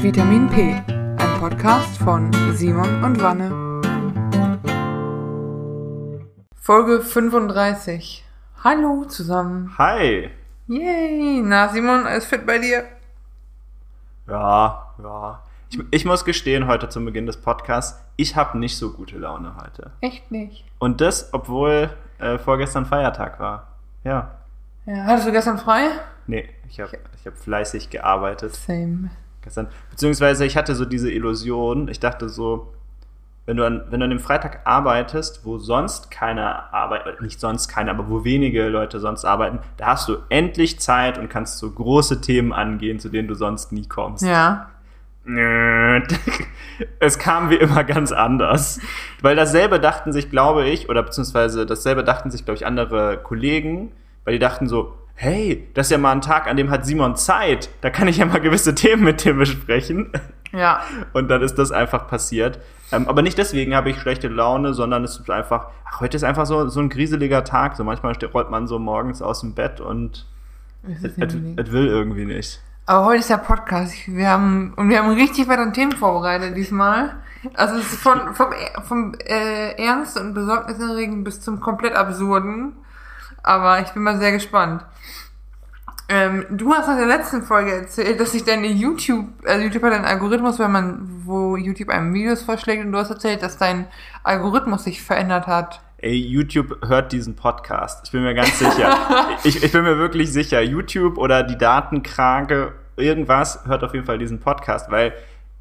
Vitamin P, ein Podcast von Simon und Wanne. Folge 35. Hallo zusammen. Hi. Yay. Na, Simon, alles fit bei dir? Ja, ja. Ich, ich muss gestehen, heute zum Beginn des Podcasts, ich habe nicht so gute Laune heute. Echt nicht. Und das, obwohl äh, vorgestern Feiertag war. Ja. Ja, hattest du gestern frei? Nee, ich habe ich hab fleißig gearbeitet Same. Gestern. Beziehungsweise ich hatte so diese Illusion, ich dachte so, wenn du an, wenn du an dem Freitag arbeitest, wo sonst keiner arbeitet, nicht sonst keiner, aber wo wenige Leute sonst arbeiten, da hast du endlich Zeit und kannst so große Themen angehen, zu denen du sonst nie kommst. Ja. Es kam wie immer ganz anders. Weil dasselbe dachten sich, glaube ich, oder beziehungsweise dasselbe dachten sich, glaube ich, andere Kollegen, weil die dachten so, hey, das ist ja mal ein Tag, an dem hat Simon Zeit, da kann ich ja mal gewisse Themen mit dem besprechen. Ja. Und dann ist das einfach passiert. Ähm, aber nicht deswegen habe ich schlechte Laune, sondern es ist einfach, ach, heute ist einfach so, so ein grieseliger Tag. So manchmal rollt man so morgens aus dem Bett und Es will irgendwie nicht. Aber heute ist der Podcast. Wir haben, und wir haben richtig weitere Themen vorbereitet diesmal. Also es ist von, vom, vom äh, Ernst und Besorgniserregend bis zum komplett Absurden. Aber ich bin mal sehr gespannt. Ähm, du hast in der letzten Folge erzählt, dass sich deine YouTube, also YouTube hat einen Algorithmus, wenn man, wo YouTube einem Videos vorschlägt und du hast erzählt, dass dein Algorithmus sich verändert hat. Ey, YouTube hört diesen Podcast. Ich bin mir ganz sicher. ich, ich bin mir wirklich sicher. YouTube oder die Datenkrake, irgendwas hört auf jeden Fall diesen Podcast, weil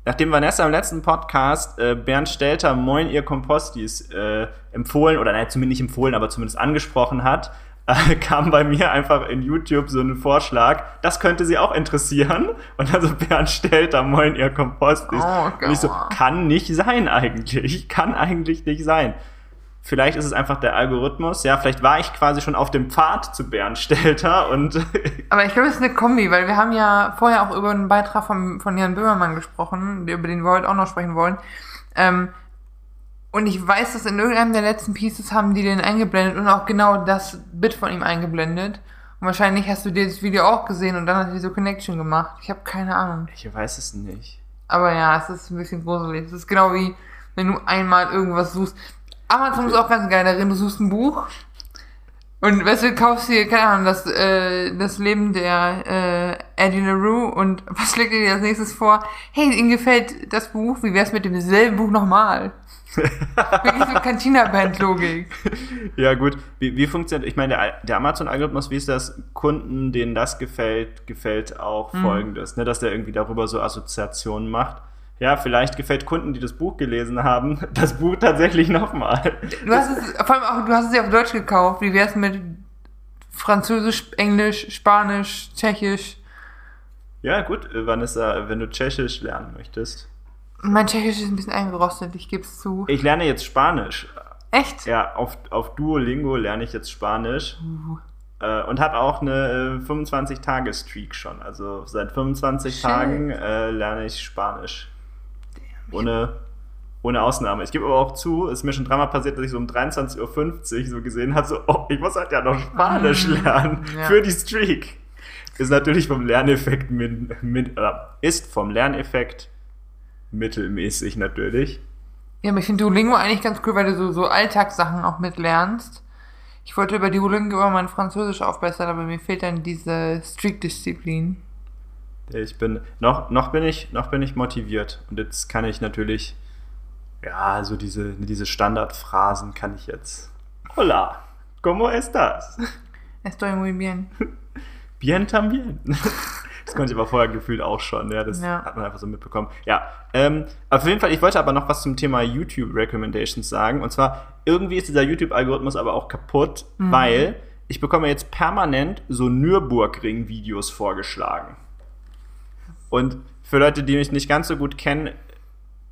nachdem Vanessa im letzten Podcast äh, Bernd Stelter Moin ihr Kompostis äh, empfohlen, oder nein, zumindest nicht empfohlen, aber zumindest angesprochen hat, äh, kam bei mir einfach in YouTube so ein Vorschlag, das könnte sie auch interessieren. Und also Bernd Stelter Moin ihr Kompostis. Oh Und ich so, kann nicht sein eigentlich. Kann eigentlich nicht sein. Vielleicht ist es einfach der Algorithmus. Ja, vielleicht war ich quasi schon auf dem Pfad zu Bernd Stelter und Aber ich glaube, es ist eine Kombi, weil wir haben ja vorher auch über einen Beitrag von, von Jan Böhmermann gesprochen, über den wir heute auch noch sprechen wollen. Ähm, und ich weiß, dass in irgendeinem der letzten Pieces haben die den eingeblendet und auch genau das Bit von ihm eingeblendet. Und wahrscheinlich hast du dir das Video auch gesehen und dann hat die so Connection gemacht. Ich habe keine Ahnung. ich weiß es nicht. Aber ja, es ist ein bisschen gruselig. Es ist genau wie, wenn du einmal irgendwas suchst. Amazon ist auch ganz geil darin. Du suchst ein Buch und weißt du, kaufst dir, keine Ahnung, das, äh, das Leben der äh, Eddie LaRue und was schlägt dir als nächstes vor? Hey, Ihnen gefällt das Buch? Wie wär's mit demselben Buch nochmal? Wirklich so Cantina-Band-Logik. Ja, gut. Wie, wie funktioniert, ich meine, der, der Amazon-Algorithmus, wie ist das? Kunden, denen das gefällt, gefällt auch Folgendes, ne, dass der irgendwie darüber so Assoziationen macht. Ja, vielleicht gefällt Kunden, die das Buch gelesen haben, das Buch tatsächlich nochmal. Du hast es, vor allem auch, du hast es ja auf Deutsch gekauft. Wie wär's mit Französisch, Englisch, Spanisch, Tschechisch? Ja, gut, Vanessa, wenn du Tschechisch lernen möchtest. Mein Tschechisch ist ein bisschen eingerostet, ich geb's zu. Ich lerne jetzt Spanisch. Echt? Ja, auf, auf Duolingo lerne ich jetzt Spanisch. Äh, und habe auch eine äh, 25-Tage-Streak schon. Also seit 25 Shit. Tagen äh, lerne ich Spanisch. Ohne, ohne Ausnahme. Ich gebe aber auch zu, es ist mir schon dreimal passiert, dass ich so um 23.50 Uhr so gesehen habe, so, oh, ich muss halt ja noch Spanisch Mm, lernen ja. für die Streak. Ist natürlich vom Lerneffekt mit, mit, äh, ist vom Lerneffekt mittelmäßig natürlich. Ja, aber ich finde Duolingo eigentlich ganz cool, weil du so, so Alltagssachen auch mitlernst. Ich wollte über Duolingo über mein Französisch aufbessern, aber mir fehlt dann diese Streak-Disziplin. Ich bin, noch, noch bin ich, noch bin ich motiviert. Und jetzt kann ich natürlich, ja, so diese, diese Standardphrasen kann ich jetzt. Hola, ¿cómo estás? Estoy muy bien. Bien también. Das konnte ich aber vorher gefühlt auch schon, ja, das Ja. hat man einfach so mitbekommen. Ja, ähm, auf jeden Fall, ich wollte aber noch was zum Thema YouTube Recommendations sagen. Und zwar, irgendwie ist dieser YouTube-Algorithmus aber auch kaputt, weil ich bekomme jetzt permanent so Nürburgring-Videos vorgeschlagen. Und für Leute, die mich nicht ganz so gut kennen,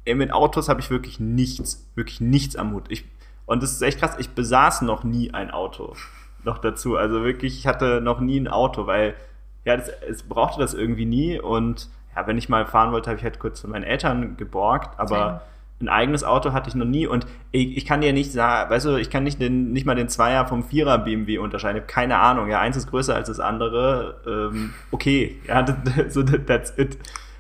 äh, mit Autos habe ich wirklich nichts, wirklich nichts am Hut. Ich, und das ist echt krass, ich besaß noch nie ein Auto. Noch dazu. Also wirklich, ich hatte noch nie ein Auto, weil ja, das, es brauchte das irgendwie nie. Und ja, wenn ich mal fahren wollte, habe ich halt kurz von meinen Eltern geborgt, aber Same. ein eigenes Auto hatte ich noch nie. Und ich, ich kann dir nicht sagen, weißt du, ich kann nicht, den, nicht mal den Zweier vom Vierer BMW unterscheiden. Ich habe keine Ahnung. Ja, eins ist größer als das andere. Ähm, okay, ja, das, so, that's it.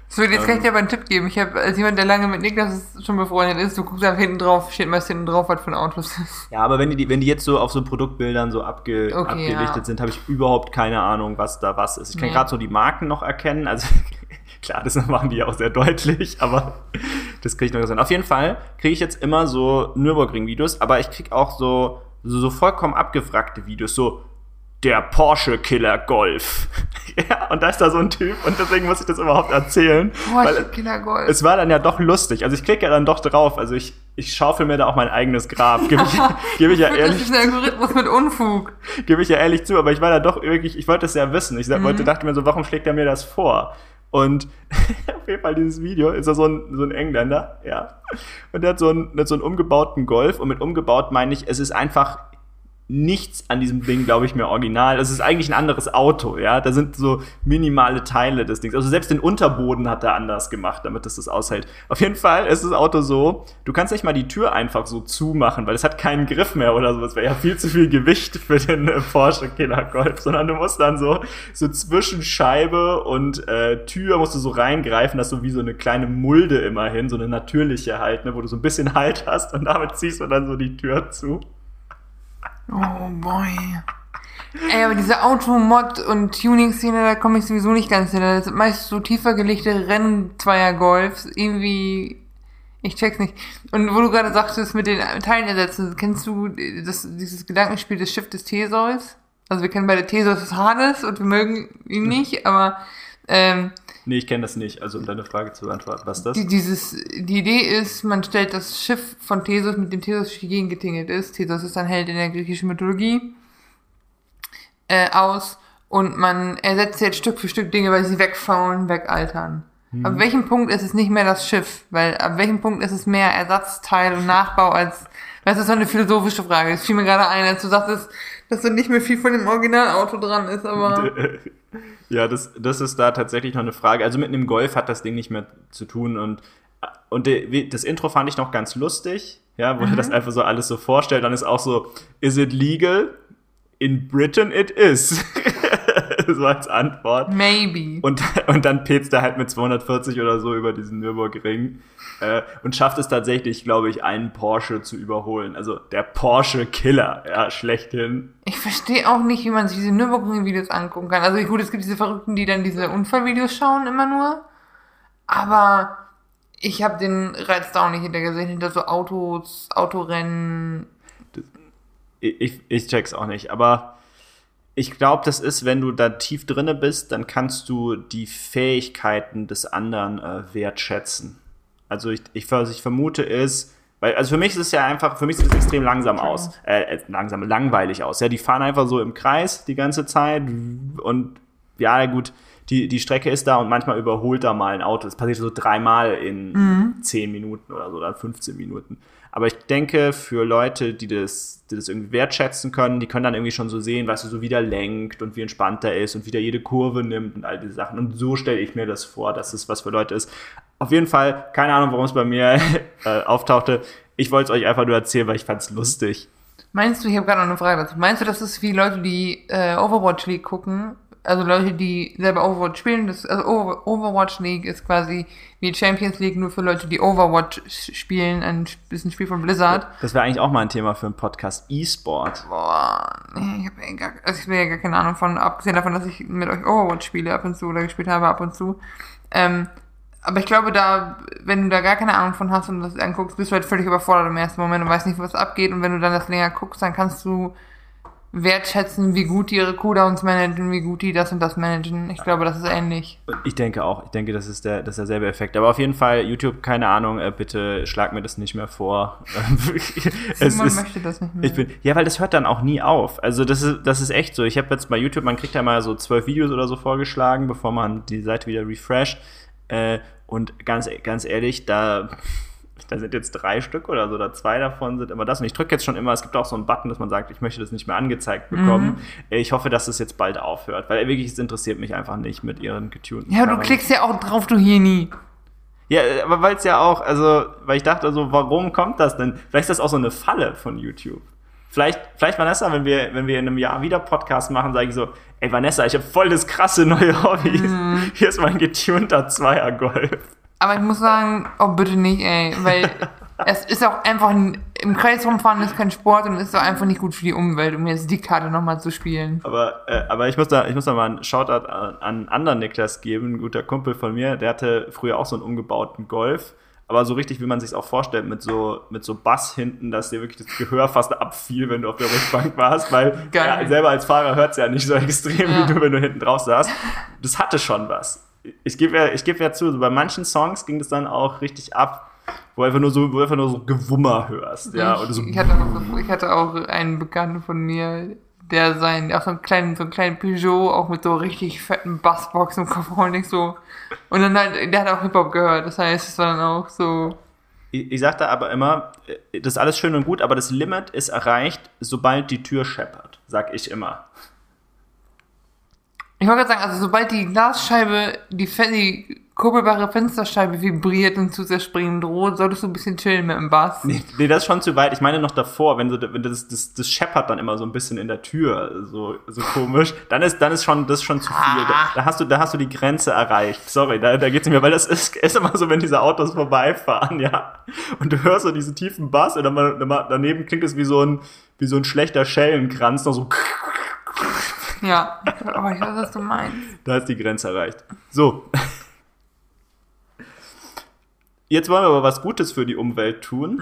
So, jetzt kann ich Ähm. dir aber einen Tipp geben. Ich habe als jemand, der lange mit Niklas schon befreundet ist, du guckst einfach hinten drauf, steht meist hinten drauf, was für ein Auto es ist. Ja, aber wenn die, wenn die jetzt so auf so Produktbildern so abge, Okay, abgelichtet ja. sind, habe ich überhaupt keine Ahnung, was da was ist. Ich kann Nee. gerade so die Marken noch erkennen. Also klar, das machen die ja auch sehr deutlich, aber das kriege ich noch gesehen. Auf jeden Fall kriege ich jetzt immer so Nürburgring-Videos, aber ich kriege auch so, so, so vollkommen abgefragte Videos, so der Porsche Killer Golf. Und da ist da so ein Typ und deswegen muss ich das überhaupt erzählen. weil Porsche Killer Golf. es war dann ja doch lustig. Also ich klicke ja dann doch drauf. Also ich, ich schaufel mir da auch mein eigenes Grab. Gebe ich, gebe ich ja das ehrlich ist ein Algorithmus mit Unfug. gebe ich ja ehrlich zu, aber ich war da doch wirklich, ich wollte es ja wissen. Ich Mhm. wollte, dachte mir so, warum schlägt er mir das vor? Und auf jeden Fall dieses Video ist er so ein, so ein Engländer, ja. Und der hat so einen, der hat so einen umgebauten Golf und mit umgebaut meine ich, es ist einfach nichts an diesem Ding, glaube ich, mehr original. Es ist eigentlich ein anderes Auto, ja. Da sind so minimale Teile des Dings. Also selbst den Unterboden hat er anders gemacht, damit es das aushält. Auf jeden Fall ist das Auto so, du kannst nicht mal die Tür einfach so zumachen, weil es hat keinen Griff mehr oder so. Das wäre ja viel zu viel Gewicht für den äh, Porsche Killer Golf, sondern du musst dann so, so zwischen Scheibe und äh, Tür musst du so reingreifen, dass du wie so eine kleine Mulde immerhin, so eine natürliche halt, ne, wo du so ein bisschen Halt hast und damit ziehst du dann so die Tür zu. Oh boy. Ey, aber diese Automod- und Tuning-Szene, da komme ich sowieso nicht ganz hin. Das sind meist so tiefer gelegte Rennzweier-Golfs. Irgendwie, ich check's nicht. Und wo du gerade sagtest, mit den Teilen ersetzen, kennst du das, dieses Gedankenspiel des Schiff des Theseus? Also wir kennen beide Theseus des Hades und wir mögen ihn nicht, aber ähm, Nee, ich kenne das nicht. Also um deine Frage zu beantworten, was ist das? die, dieses, die Idee ist, man stellt das Schiff von Theseus, mit dem Theseus durch die Gegend getingelt ist. Theseus ist ein Held in der griechischen Mythologie. Äh, aus und man ersetzt jetzt Stück für Stück Dinge, weil sie wegfaulen, wegaltern. Mhm. Ab welchem Punkt ist es nicht mehr das Schiff? Weil ab welchem Punkt ist es mehr Ersatzteil und Nachbau als, das ist so eine philosophische Frage. Es fiel mir gerade ein, als du sagtest, dass da nicht mehr viel von dem Originalauto dran ist, aber Ja, das, das ist da tatsächlich noch eine Frage. Also mit einem Golf hat das Ding nicht mehr zu tun und, und das Intro fand ich noch ganz lustig, ja, wo er das einfach so alles so vorstellt. Dann ist auch so, is it legal? In Britain it is. so als Antwort. maybe. Und, und dann petzt er halt mit 240 oder so über diesen Nürburgring äh, und schafft es tatsächlich, glaube ich, einen Porsche zu überholen. Also der Porsche Killer, ja, schlechthin. Ich verstehe auch nicht, wie man sich diese Nürburgring-Videos angucken kann. Also gut, es gibt diese Verrückten, die dann diese Unfallvideos schauen, immer nur. Aber ich habe den Reiz da auch nicht hinter gesehen, hinter so Autos, Autorennen. Ich, ich, ich check's auch nicht, aber ich glaube, das ist, wenn du da tief drinne bist, dann kannst du die Fähigkeiten des anderen äh, wertschätzen. Also ich, ich, was ich vermute ist, weil, also für mich ist es ja einfach, für mich sieht es extrem langsam aus, äh, äh, langsam, langweilig aus. Ja, die fahren einfach so im Kreis die ganze Zeit und ja, gut, die, die Strecke ist da und manchmal überholt da mal ein Auto. Das passiert so dreimal in 10 Minuten oder so, oder 15 Minuten. Aber ich denke, für Leute, die das, die das irgendwie wertschätzen können, die können dann irgendwie schon so sehen, weißt du, so wie der lenkt und wie entspannt er ist und wie der jede Kurve nimmt und all diese Sachen. Und so stelle ich mir das vor, dass es was für Leute ist. Auf jeden Fall, keine Ahnung, warum es bei mir äh, auftauchte. Ich wollte es euch einfach nur erzählen, weil ich fand es lustig. Meinst du, ich habe gerade noch eine Frage dazu. Meinst du, das ist wie Leute, die äh, Overwatch League gucken? Also Leute, die selber Overwatch spielen. Das, also Over Overwatch League ist quasi wie Champions League nur für Leute, die Overwatch spielen. Ein bisschen Spiel von Blizzard. Das wäre eigentlich auch mal ein Thema für einen Podcast. E-Sport. Boah, ich habe ja gar, also ich ja gar keine Ahnung von, abgesehen davon, dass ich mit euch Overwatch spiele ab und zu oder gespielt habe ab und zu. Ähm, aber ich glaube, da, wenn du da gar keine Ahnung von hast und das anguckst, bist du halt völlig überfordert im ersten Moment und weißt nicht, was abgeht. Und wenn du dann das länger guckst, dann kannst du wertschätzen, wie gut die ihre Cooldowns managen, wie gut die das und das managen. Ich glaube, das ist ähnlich. Ich denke auch. Ich denke, das ist, der, das ist derselbe Effekt. Aber auf jeden Fall, YouTube, keine Ahnung, äh, bitte schlag mir das nicht mehr vor. es Simon ist, möchte das nicht mehr. ich bin, ja, weil das hört dann auch nie auf. Also das ist, das ist echt so. Ich habe jetzt bei YouTube, man kriegt ja mal so zwölf Videos oder so vorgeschlagen, bevor man die Seite wieder refresht. Äh, und ganz, ganz ehrlich, da, da sind jetzt drei Stück oder so, oder zwei davon sind immer das. Und ich drücke jetzt schon immer, es gibt auch so einen Button, dass man sagt, ich möchte das nicht mehr angezeigt bekommen. Äh, Ich hoffe, dass es jetzt bald aufhört, weil wirklich, es interessiert mich einfach nicht mit ihren getunten ja, du Karren. klickst ja auch drauf, du hier nie. Ja, aber weil es ja auch, also, weil ich dachte so, warum kommt das denn? Vielleicht ist das auch so eine Falle von YouTube. Vielleicht, vielleicht Vanessa, wenn wir, wenn wir in einem Jahr wieder Podcast machen, sage ich so, ey Vanessa, ich habe voll das krasse neue Hobby. Mhm. Hier ist mein getunter Zweier-Golf. Aber ich muss sagen, oh bitte nicht, ey, weil es ist auch einfach, ein, im Kreis rumfahren ist kein Sport und ist auch einfach nicht gut für die Umwelt, um jetzt die Karte nochmal zu spielen. Aber, äh, aber ich muss da, ich muss da mal einen Shoutout an, an einen anderen Niklas geben, ein guter Kumpel von mir, der hatte früher auch so einen umgebauten Golf. Aber so richtig, wie man sich auch vorstellt, mit so, mit so Bass hinten, dass dir wirklich das Gehör fast abfiel, wenn du auf der Rückbank warst, weil ja, selber als Fahrer hört es ja nicht so extrem, Ja. wie du, wenn du hinten drauf saßt. Das hatte schon was. Ich gebe ja, ich gebe ja zu, so bei manchen Songs ging das dann auch richtig ab, wo einfach nur so, wo einfach nur so Gewummer hörst, ja, oder so. ich, ich, hatte auch, ich hatte auch einen Bekannten von mir, der sein, auch so einen kleinen, so einen kleinen Peugeot, auch mit so richtig fetten Bassbox im Kofferraum, nicht so. Und dann halt, der hat auch Hip-Hop gehört, das heißt, es war dann auch so, Ich, ich sag da aber immer, das ist alles schön und gut, aber das Limit ist erreicht, sobald die Tür scheppert, sag ich immer. ich wollte gerade sagen, also sobald die Glasscheibe, die, die kurbelbare Fensterscheibe vibriert und zu zerspringen droht, solltest du ein bisschen chillen mit dem Bass. Nee, nee, das ist schon zu weit. Ich meine noch davor, wenn, so, wenn das, das, das scheppert dann immer so ein bisschen in der Tür, so, so komisch, dann ist, dann ist schon, das ist schon zu viel. Da, da hast du, da hast du die Grenze erreicht. Sorry, da, da geht's nicht mehr, weil das ist, ist immer so, wenn diese Autos vorbeifahren, ja. Und du hörst so diesen tiefen Bass und dann, mal- dann daneben klingt es wie so ein, wie so ein schlechter Schellenkranz, noch so, Ja. Oh, ich weiß, was du meinst. Da ist die Grenze erreicht. So. Jetzt wollen wir aber was Gutes für die Umwelt tun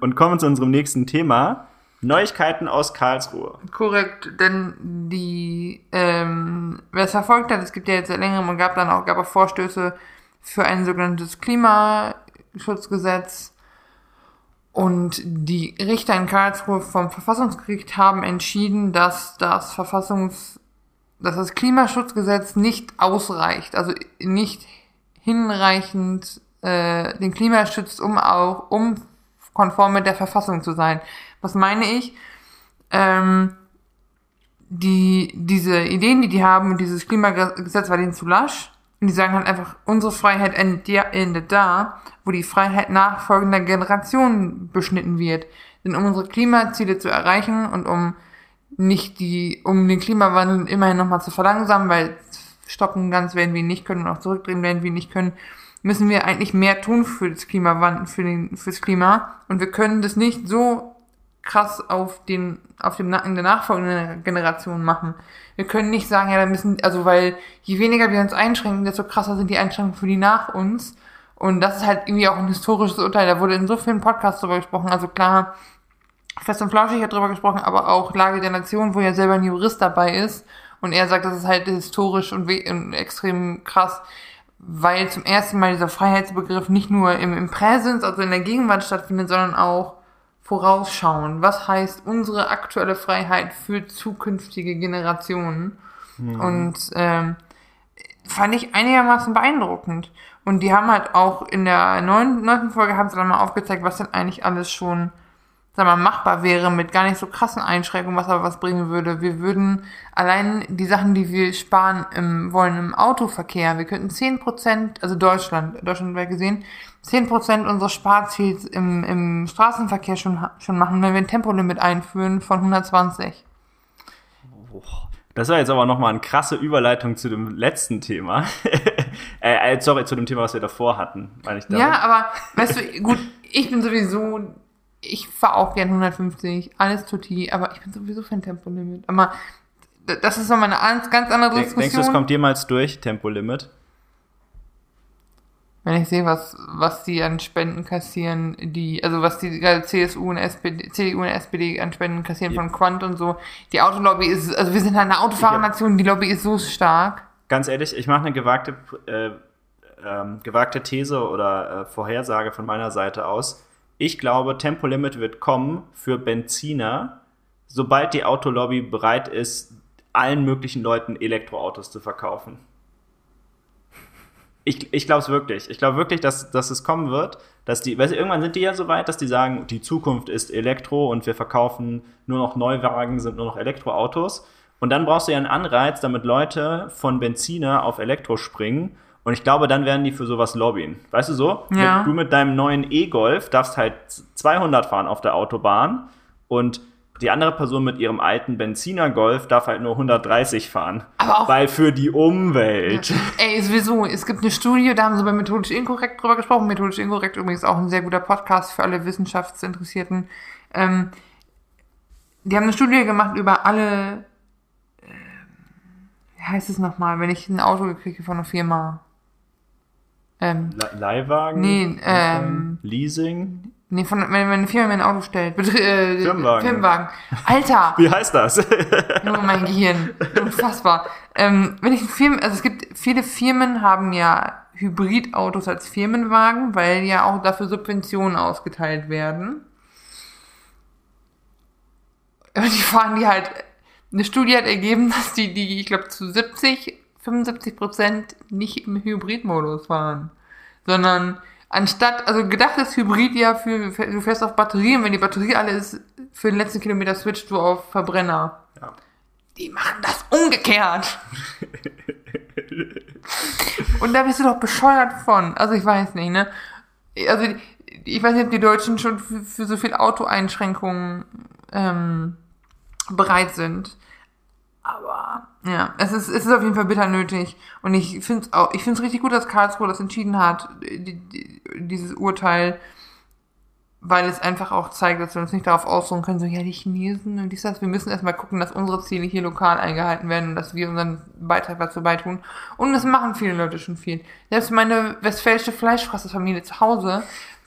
und kommen zu unserem nächsten Thema. Neuigkeiten aus Karlsruhe. Korrekt, denn die, ähm, wer es verfolgt hat, es gibt ja jetzt seit längerem und gab dann auch, gab auch Vorstöße für ein sogenanntes Klimaschutzgesetz. Und die Richter in Karlsruhe vom Verfassungsgericht haben entschieden, dass das Verfassungs, dass das Klimaschutzgesetz nicht ausreicht, also nicht hinreichend äh, den Klima schützt, um auch um konform mit der Verfassung zu sein. Was meine ich? Ähm, die, diese Ideen, die die haben, dieses Klimagesetz war denen zu lasch. Und die sagen halt einfach, unsere Freiheit endet da, wo die Freiheit nachfolgender Generationen beschnitten wird. Denn um unsere Klimaziele zu erreichen und um nicht die, um den Klimawandel immerhin nochmal zu verlangsamen, weil stoppen ganz werden wir nicht können und auch zurückdrehen werden wir nicht können, müssen wir eigentlich mehr tun für das Klimawandel, für den, fürs Klima. Und wir können das nicht so krass auf den, auf dem Nacken der nachfolgenden Generation machen. Wir können nicht sagen, ja, da müssen, also weil je weniger wir uns einschränken, desto krasser sind die Einschränkungen für die nach uns. Und das ist halt irgendwie auch ein historisches Urteil. Da wurde in so vielen Podcasts drüber gesprochen. Also klar, Fest und Flauschig hat drüber gesprochen, aber auch Lage der Nation, wo ja selber ein Jurist dabei ist. Und er sagt, das ist halt historisch und, und extrem krass, weil zum ersten Mal dieser Freiheitsbegriff nicht nur im, im Präsens, also in der Gegenwart stattfindet, sondern auch vorausschauen. Was heißt unsere aktuelle Freiheit für zukünftige Generationen? Und ähm, fand ich einigermaßen beeindruckend. Und die haben halt auch in der neunten, neunten Folge haben sie dann mal aufgezeigt, was denn eigentlich alles schon, sag mal, machbar wäre mit gar nicht so krassen Einschränkungen, was aber was bringen würde. Wir würden allein die Sachen, die wir sparen im, wollen im Autoverkehr, wir könnten 10%, also Deutschland, deutschlandweit gesehen, 10% unseres Sparziels im, im Straßenverkehr schon, schon machen, wenn wir ein Tempolimit einführen von 120. Das war jetzt aber nochmal eine krasse Überleitung zu dem letzten Thema. äh, äh, sorry, zu dem Thema, was wir davor hatten, meine ich damit. Ja, aber weißt du, gut, ich bin sowieso, ich fahre auch gern 150, alles tutti, aber ich bin sowieso für ein Tempolimit. Aber das ist nochmal eine ganz, ganz andere Diskussion. denkst du, es kommt jemals durch, Tempolimit? Wenn ich sehe, was, was die an Spenden kassieren, die, also was die gerade CSU und SPD, CDU und SPD an Spenden kassieren Ja. von Quant und so. Die Autolobby ist, also wir sind halt eine Autofahrernation, die Lobby ist so stark. Ganz ehrlich, ich mache eine gewagte, äh, ähm, gewagte These oder äh, Vorhersage von meiner Seite aus. Ich glaube, Tempolimit wird kommen für Benziner, sobald die Autolobby bereit ist, allen möglichen Leuten Elektroautos zu verkaufen. Ich, ich glaube es wirklich. Ich glaube wirklich, dass, dass es kommen wird, dass die, weil irgendwann sind die ja so weit, dass die sagen, die Zukunft ist Elektro und wir verkaufen nur noch Neuwagen, sind nur noch Elektroautos. Und dann brauchst du ja einen Anreiz, damit Leute von Benziner auf Elektro springen. Und ich glaube, dann werden die für sowas lobbyen. Weißt du so? Ja. Mit, du mit deinem neuen E-Golf darfst halt 200 fahren auf der Autobahn und Die andere Person mit ihrem alten Benziner Golf darf halt nur 130 fahren. Aber auch- weil für die Umwelt. Ey, sowieso, es gibt eine Studie, da haben sie bei Methodisch Inkorrekt drüber gesprochen. Methodisch Inkorrekt übrigens auch ein sehr guter Podcast für alle Wissenschaftsinteressierten. Ähm, die haben eine Studie gemacht über alle, äh, wie heißt es nochmal, wenn ich ein Auto kriege von einer Firma. Ähm, Le- Leihwagen? Nee, ähm, Leasing? nee, von, wenn, wenn eine Firma mir ein Auto stellt. Betri äh, Firmenwagen. Firmenwagen. Alter! Wie heißt das? Junge, mein Gehirn. Unfassbar. Ähm, wenn ich Firmen, also es gibt, viele Firmen haben ja Hybridautos als Firmenwagen, weil ja auch dafür Subventionen ausgeteilt werden. Und die fahren die halt, eine Studie hat ergeben, dass die, die, ich glaube, zu 70, 75 Prozent nicht im Hybridmodus fahren. Sondern anstatt, also gedacht ist Hybrid ja für, du fährst auf Batterie und wenn die Batterie alle ist, für den letzten Kilometer switcht du auf Verbrenner. Ja. Die machen das umgekehrt. Und da bist du doch bescheuert von. Also ich weiß nicht, ne? Also ich weiß nicht, ob die Deutschen schon für, für so viel Autoeinschränkungen ähm, bereit sind. Aber ja, es ist, es ist auf jeden Fall bitter nötig. Und ich finde es auch, ich finde es richtig gut, dass Karlsruhe das entschieden hat, die, die, dieses Urteil, weil es einfach auch zeigt, dass wir uns nicht darauf ausruhen können, so, ja, die Chinesen und dies, das. Wir müssen erstmal gucken, dass unsere Ziele hier lokal eingehalten werden und dass wir unseren Beitrag dazu beitun. Und das machen viele Leute schon viel. Selbst meine westfälische Fleischfresserfamilie zu Hause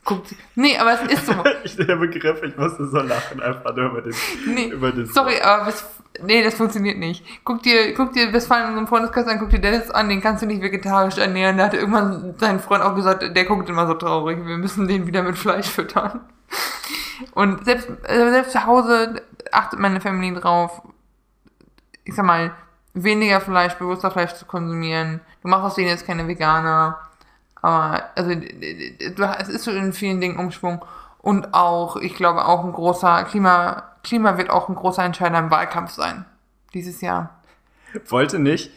guckt, nee, aber es ist so. ich, der Begriff, ich musste so lachen, einfach nur über den. Nee, über den sorry, aber West nee, das funktioniert nicht. Guck dir, guck dir Westfalen in unserem Freundeskreis an, guck dir Dennis an, den kannst du nicht vegetarisch ernähren. Da hat irgendwann sein Freund auch gesagt, der guckt immer so traurig, wir müssen den wieder mit Fleisch füttern. Und selbst, äh, selbst zu Hause achtet meine Familie drauf, ich sag mal, weniger Fleisch, bewusster Fleisch zu konsumieren. Du machst aus denen jetzt keine Veganer. Aber, also, du, es ist so in vielen Dingen Umschwung. Und auch, ich glaube, auch ein großer Klima, Klima wird auch ein großer Entscheider im Wahlkampf sein. Dieses Jahr. wollte nicht,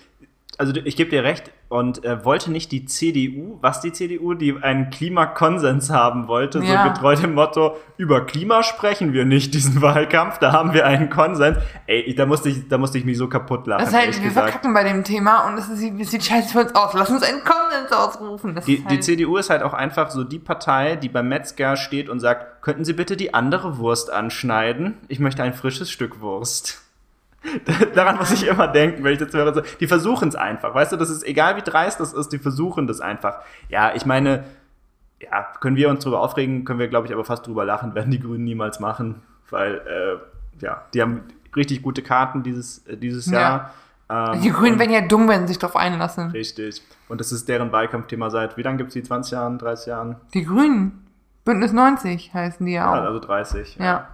also ich gebe dir recht, und äh, wollte nicht die CDU, was die CDU, die einen Klimakonsens haben wollte, Ja. so getreu dem Motto, über Klima sprechen wir nicht diesen Wahlkampf, da haben wir einen Konsens. Ey, da musste ich, da musste ich mich so kaputt lachen, Das ist halt, wir gesagt. verkacken bei dem Thema und es, ist, es sieht scheiße für uns aus. Lass uns einen Konsens ausrufen. Das Die, ist die halt, CDU ist halt auch einfach so die Partei, die beim Metzger steht und sagt, könnten Sie bitte die andere Wurst anschneiden? Ich möchte ein frisches Stück Wurst. Daran muss ich immer denken, wenn ich das höre. Die versuchen es einfach, weißt du, das ist egal wie dreist das ist, die versuchen das einfach. Ja, ich meine, ja, können wir uns drüber aufregen, können wir, glaube ich, aber fast drüber lachen, werden die Grünen niemals machen, weil, äh, ja, die haben richtig gute Karten dieses, äh, dieses Ja. Jahr. Ähm, die Grünen werden ja dumm, wenn sie sich darauf einlassen. Richtig. Und das ist deren Wahlkampfthema seit, wie lange gibt es die? 20 Jahren, 30 Jahren? Die Grünen. Bündnis 90 heißen die ja Ja, auch. also 30. Ja.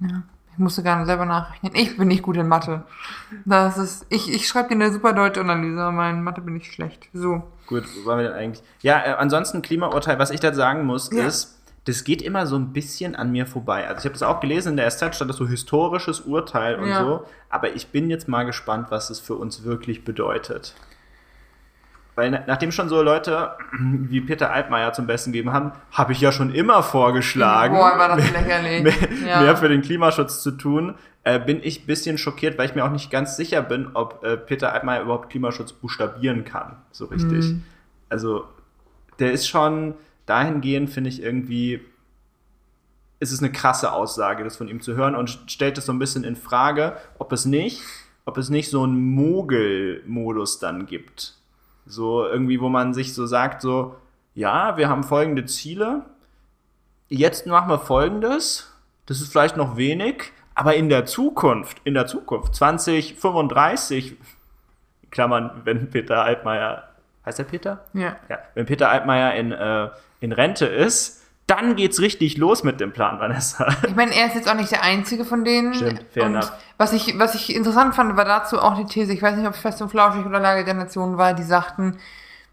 Ja. Ich musste gar nicht selber nachrechnen. Ich bin nicht gut in Mathe. Das ist, ich, ich schreibe dir eine super deutsche Analyse, aber in Mathe bin ich schlecht. So. Gut, wo waren wir denn eigentlich? Ja, äh, ansonsten Klimaurteil, was ich da sagen muss, Ja. ist, das geht immer so ein bisschen an mir vorbei. Also ich habe das auch gelesen, in der SZ stand das so historisches Urteil und Ja. so, aber ich bin jetzt mal gespannt, was es für uns wirklich bedeutet. Weil na- nachdem schon so Leute wie Peter Altmaier zum Besten gegeben haben, habe ich ja schon immer vorgeschlagen, Boah, war das lächerlich. mehr, Ja. mehr für den Klimaschutz zu tun, äh, bin ich ein bisschen schockiert, weil ich mir auch nicht ganz sicher bin, ob äh, Peter Altmaier überhaupt Klimaschutz buchstabieren kann, so richtig. Mhm. Also, der ist schon dahingehend, finde ich, irgendwie, ist es eine krasse Aussage, das von ihm zu hören und stellt es so ein bisschen in Frage, ob es nicht, ob es nicht so einen Mogel-Modus dann gibt. So irgendwie, wo man sich so sagt, so, ja, wir haben folgende Ziele, jetzt machen wir folgendes, das ist vielleicht noch wenig, aber in der Zukunft, in der Zukunft, 2035, Klammern, wenn Peter Altmaier, heißt der Peter? Ja. Ja, wenn Peter Altmaier in, äh, in Rente ist, dann geht's richtig los mit dem Plan, Vanessa. Ich meine, er ist jetzt auch nicht der Einzige von denen. Stimmt, fair und enough. was ich, was ich interessant fand, war dazu auch die These, ich weiß nicht, ob es fest und flauschig oder Lage der Nation war, die sagten,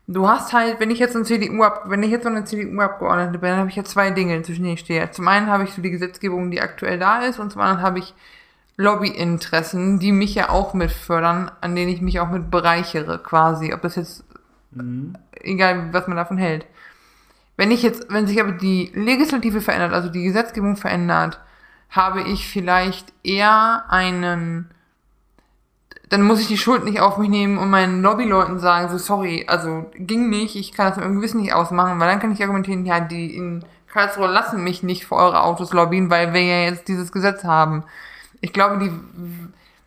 du hast halt, wenn ich jetzt ein CDU ab, wenn ich jetzt so eine CDU-Abgeordnete bin, dann habe ich ja zwei Dinge, zwischen denen ich stehe. Zum einen habe ich so die Gesetzgebung, die aktuell da ist, und zum anderen habe ich Lobbyinteressen, die mich ja auch mit fördern, an denen ich mich auch mit bereichere, quasi. Ob das jetzt, egal was man davon hält. Wenn ich jetzt, wenn sich aber die Legislative verändert, also die Gesetzgebung verändert, habe ich vielleicht eher einen, dann muss ich die Schuld nicht auf mich nehmen und meinen Lobbyleuten sagen, so sorry, also ging nicht, ich kann das mit meinem Gewissen nicht ausmachen, weil dann kann ich argumentieren, ja, die in Karlsruhe lassen mich nicht für eure Autos lobbyen, weil wir ja jetzt dieses Gesetz haben. Ich glaube, die,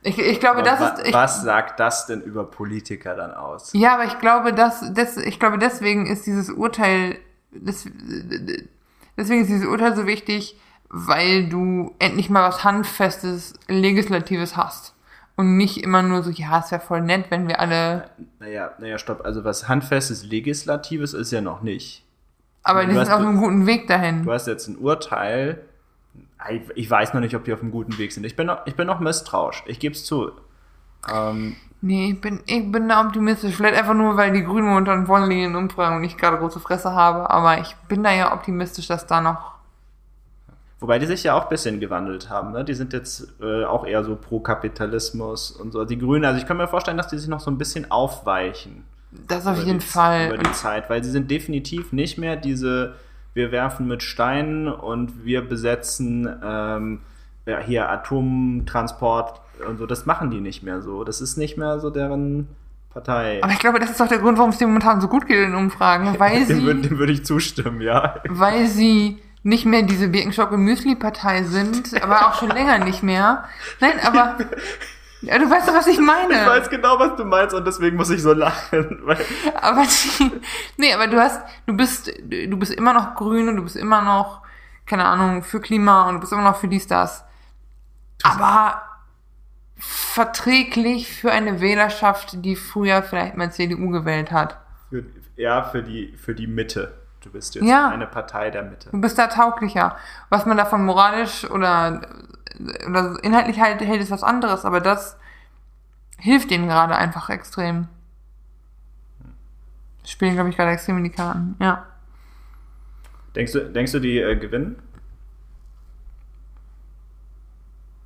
ich, ich glaube, Aber das wa- ist, ich, was sagt das denn über Politiker dann aus? ja, aber ich glaube, dass, das, ich glaube, deswegen ist dieses Urteil, das, deswegen ist dieses Urteil so wichtig, weil du endlich mal was Handfestes, Legislatives hast. Und nicht immer nur so, ja, es wäre voll nett, wenn wir alle, Naja, naja, stopp. Also was handfestes Legislatives ist ja noch nicht. aber hast- sind auf einem guten Weg dahin. Du hast jetzt ein Urteil. Ich- Ich weiß noch nicht, ob die auf einem guten Weg sind. Ich bin noch, ich bin noch misstrauisch. Ich gebe es zu. Ähm, Nee, ich bin, ich bin da optimistisch. Vielleicht einfach nur, weil die Grünen momentan vorne liegen in Umfragen und ich gerade große Fresse habe. Aber ich bin da ja optimistisch, dass da noch. wobei die sich ja auch ein bisschen gewandelt haben. Ne? Die sind jetzt äh, auch eher so pro Kapitalismus und so. Die Grünen, also ich kann mir vorstellen, dass die sich noch so ein bisschen aufweichen. Das auf jeden die, Fall. Über die Zeit, weil sie sind definitiv nicht mehr diese, wir werfen mit Steinen und wir besetzen ähm, ja, hier Atomtransport und so. Das machen die nicht mehr so. Das ist nicht mehr so deren Partei. Aber ich glaube, das ist auch der Grund, warum es dir momentan so gut geht in Umfragen. Weil Dem würde, sie, dem würde ich zustimmen, ja. weil sie nicht mehr diese Birkenstock-Müsli-Partei sind, aber auch schon länger nicht mehr. Nein, aber. Ja, du weißt doch, was ich meine. Ich weiß genau, was du meinst und deswegen muss ich so lachen. Weil Aber die, nee, aber du hast, du bist, du bist immer noch grün und du bist immer noch, keine Ahnung, für Klima und du bist immer noch für dies, das. Aber verträglich für eine Wählerschaft, die früher vielleicht mal CDU gewählt hat. für, ja, für die, für die Mitte. Du bist jetzt Ja. eine Partei der Mitte. Du bist da tauglicher. Was man davon moralisch oder, oder inhaltlich halt hält, ist was anderes, aber das hilft denen gerade einfach extrem. Spielen, glaube ich, gerade extrem in die Karten, ja. Denkst du, denkst du, die äh, gewinnen?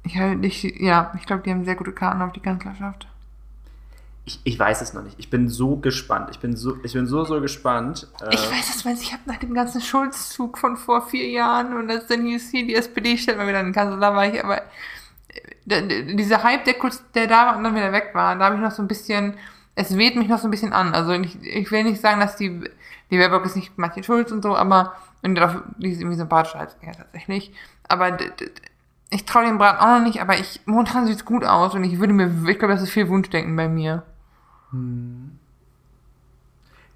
Ich, halt- ich, ja, ich glaube, die haben sehr gute Karten auf die Kanzlerschaft. Ich, ich weiß es noch nicht. Ich bin so gespannt. Ich bin so, ich bin so, so gespannt. Äh, Ich weiß es, weil ich habe nach dem ganzen Schulzzug von vor vier Jahren und das dann hieß hier, die SPD stellt mal wieder einen Kanzler, war ich aber äh, dieser Hype, der kurz, der da war und dann wieder weg war, da habe ich noch so ein bisschen, es weht mich noch so ein bisschen an. Also ich, ich will nicht sagen, dass die, die Baerbock ist nicht Martin Schulz und so, aber und die, ist irgendwie sympathischer als er tatsächlich. Aber ich traue dem Brat auch noch nicht, aber ich, momentan sieht's gut aus und ich würde mir, ich glaube, das ist viel Wunschdenken bei mir.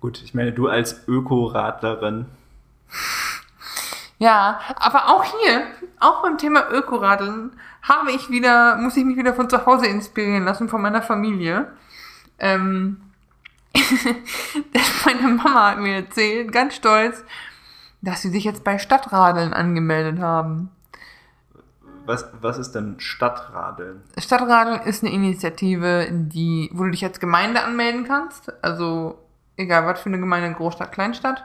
gut, ich meine, du als Öko-Radlerin. Ja, aber auch hier, auch beim Thema Ökoradeln, habe ich wieder, muss ich mich wieder von zu Hause inspirieren lassen, von meiner Familie. Ähm, meine Mama hat mir erzählt, ganz stolz, dass sie sich jetzt bei Stadtradeln angemeldet haben. Was, was ist denn Stadtradeln? Stadtradeln ist eine Initiative, die, wo du dich als Gemeinde anmelden kannst. Also egal was für eine Gemeinde, Großstadt, Kleinstadt.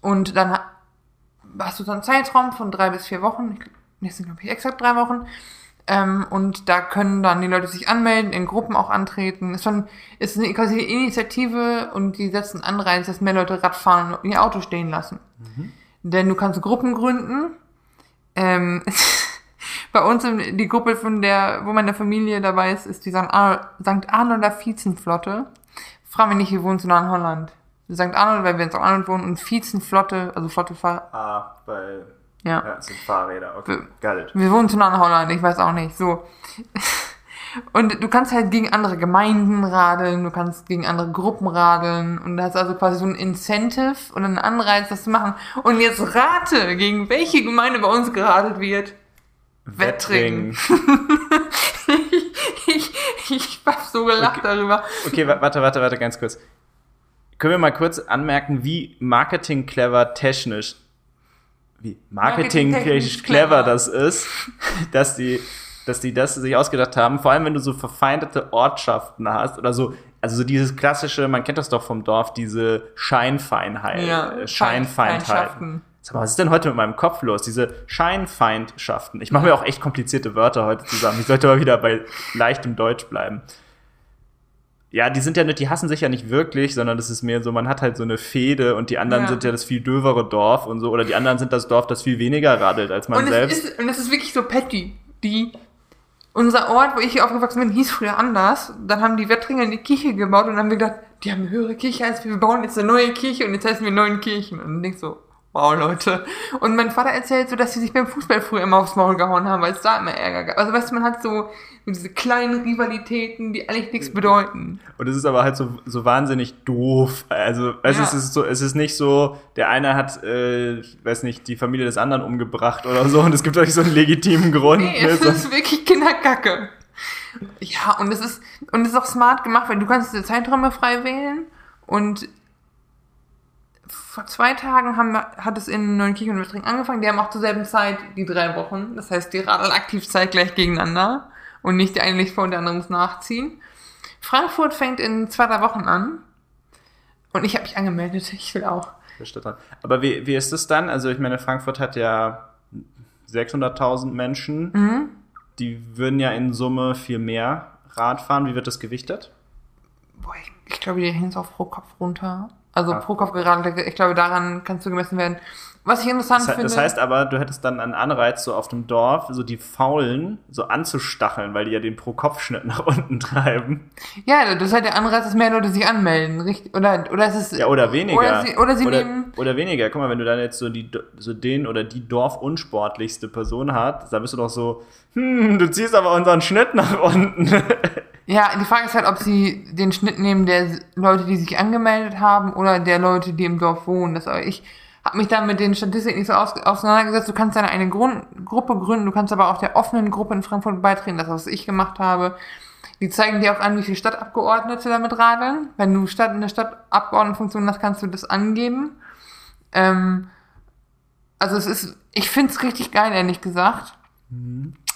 Und dann ha- hast du so einen Zeitraum von drei bis vier Wochen. Das sind, glaube ich, exakt drei Wochen. Ähm, und da können dann die Leute sich anmelden, in Gruppen auch antreten. Ist schon, ist eine, quasi eine Initiative und die setzen Anreiz, dass mehr Leute Radfahren und ihr Auto stehen lassen. Denn du kannst Gruppen gründen. Ähm, bei uns in, die Gruppe von der, wo meine Familie dabei ist, ist die St. Ar St. Arnolder Viezenflotte. Frag mich nicht, wir wohnen zu nah in Holland. St. Arnold, weil wir in St. Arnold wohnen und Viezenflotte, also Flotte Fahr Ah, weil. ja. Ja, sind Fahrräder. Okay, it. Wir wohnen zu nah in Holland, ich weiß auch nicht. So. Und du kannst halt gegen andere Gemeinden radeln, du kannst gegen andere Gruppen radeln und hast also quasi so ein Incentive und einen Anreiz, das zu machen. Und jetzt rate, gegen welche Gemeinde bei uns geradelt wird. Wettringen. ich, ich hab so gelacht Okay. darüber. Okay, wa- warte, warte, warte, ganz kurz. Können wir mal kurz anmerken, wie marketing-clever technisch, wie marketing-technisch Marketingtechnisch clever clever. das ist, dass die, dass die das sich ausgedacht haben. Vor allem, wenn du so verfeindete Ortschaften hast oder so, also so dieses klassische, man kennt das doch vom Dorf, diese Scheinfeinheit, Ja, äh, Scheinfeindheit. Feindschaften. Sag mal, was ist denn heute mit meinem Kopf los? Diese Scheinfeindschaften. Ich mache mir auch echt komplizierte Wörter heute zusammen. Ich sollte mal wieder bei leichtem Deutsch bleiben. ja, die sind ja nicht, die hassen sich ja nicht wirklich, sondern das ist mehr so, man hat halt so eine Fehde und die anderen Ja. sind ja das viel dövere Dorf und so, oder die anderen sind das Dorf, das viel weniger radelt als man Und selbst. ist, und es ist wirklich so petty. Die, unser Ort, wo ich hier aufgewachsen bin, hieß früher anders. Dann haben die Wettringer eine Kirche gebaut und dann haben wir gedacht, die haben eine höhere Kirche als wir, wir bauen jetzt eine neue Kirche und jetzt heißen wir Neunkirchen. Und dann denkst du, wow, Leute. Und mein Vater erzählt so, dass sie sich beim Fußball früher immer aufs Maul gehauen haben, weil es da immer Ärger gab. Also weißt du, man hat so diese kleinen Rivalitäten, die eigentlich nichts bedeuten. Und es ist aber halt so, so wahnsinnig doof. Also, also Ja. es ist so, es ist nicht so, der eine hat, äh, weiß nicht, die Familie des anderen umgebracht oder so und es gibt euch so einen legitimen Grund. Nee, ne, es so. ist wirklich Kinderkacke. Ja, und es ist, und es ist auch smart gemacht, weil du kannst diese Zeiträume frei wählen und vor zwei Tagen haben, hat es in Neunkirchen und Wettring angefangen. Die haben auch zur selben Zeit die drei Wochen. Das heißt, die radeln aktiv zeitgleich gegeneinander und nicht der eine liegt vor und der andere muss nachziehen. Frankfurt fängt in zwei, drei Wochen an. Und ich habe mich angemeldet. Ich will auch. Aber wie, wie ist es dann? Also ich meine, Frankfurt hat ja 600.000 Menschen. Mhm. Die würden ja in Summe viel mehr Rad fahren. Wie wird das gewichtet? Boah, ich, ich glaube, die hängen es auf pro Kopf runter. Also Ah. pro Kopf gerade, ich glaube, daran kannst du gemessen werden. Was ich interessant Das, finde. das heißt aber, du hättest dann einen Anreiz, so auf dem Dorf, so die Faulen so anzustacheln, weil die ja den Pro-Kopf-Schnitt nach unten treiben. ja, das ist halt der Anreiz, dass mehr Leute sich anmelden, richtig? Oder, oder es ist. Ja, oder weniger. Oder sie, oder sie oder, nehmen. oder weniger. Guck mal, wenn du dann jetzt so, die, so den oder die dorfunsportlichste Person hast, dann bist du doch so, hm, du ziehst aber unseren Schnitt nach unten. Ja, die Frage ist halt, ob sie den Schnitt nehmen der Leute, die sich angemeldet haben, oder der Leute, die im Dorf wohnen. Das, ich habe mich da mit den Statistiken nicht so aus, auseinandergesetzt. Du kannst deine eine Grund, Gruppe gründen, du kannst aber auch der offenen Gruppe in Frankfurt beitreten, das, was ich gemacht habe. Die zeigen dir auch an, wie viele Stadtabgeordnete damit radeln. Wenn du Stadt in der Stadtabgeordnetenfunktion hast, kannst du das angeben. Ähm, also es ist, ich find's richtig geil, ehrlich gesagt.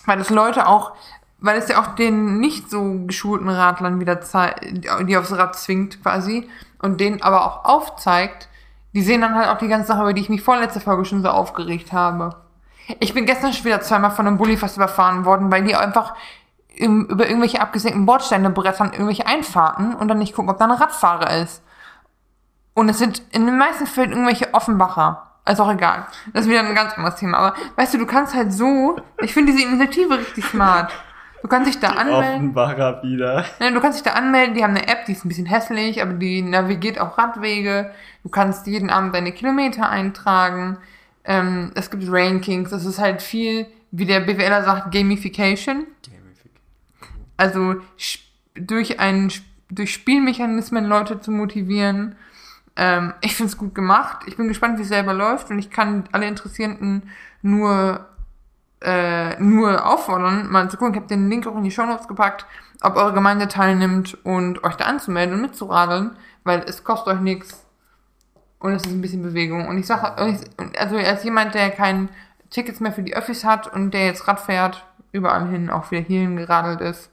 Weil das Leute auch, weil es ja auch den nicht so geschulten Radlern wieder zeigt, die aufs Rad zwingt quasi und denen aber auch aufzeigt, die sehen dann halt auch die ganze Sache, über die ich mich vorletzte Folge schon so aufgeregt habe. Ich bin gestern schon wieder zweimal von einem Bulli fast überfahren worden, weil die einfach im, über irgendwelche abgesenkten Bordsteine brettern, irgendwelche Einfahrten und dann nicht gucken, ob da ein Radfahrer ist. Und es sind in den meisten Fällen irgendwelche Offenbacher. Ist auch egal. Das ist wieder ein ganz anderes Thema. Aber weißt du, du kannst halt so, ich finde diese Initiative richtig smart. Du kannst dich da anmelden. Offenbacher wieder. Ne, du kannst dich da anmelden, die haben eine App, die ist ein bisschen hässlich, aber die navigiert auch Radwege. Du kannst jeden Abend deine Kilometer eintragen. Ähm, es gibt Rankings. Es ist halt viel, wie der BWLer sagt, Gamification. Also sp- durch ein, durch Spielmechanismen Leute zu motivieren. Ähm, ich finde es gut gemacht. Ich bin gespannt, wie es selber läuft und ich kann alle Interessierten nur äh, nur auffordern, mal zu gucken. Ich habe den Link auch in die Show Notes gepackt, ob eure Gemeinde teilnimmt und euch da anzumelden und mitzuradeln, weil es kostet euch nichts und es ist ein bisschen Bewegung. Und ich sage, also als jemand, der kein Tickets mehr für die Öffis hat und der jetzt Rad fährt, überall hin, auch wieder hierhin geradelt ist,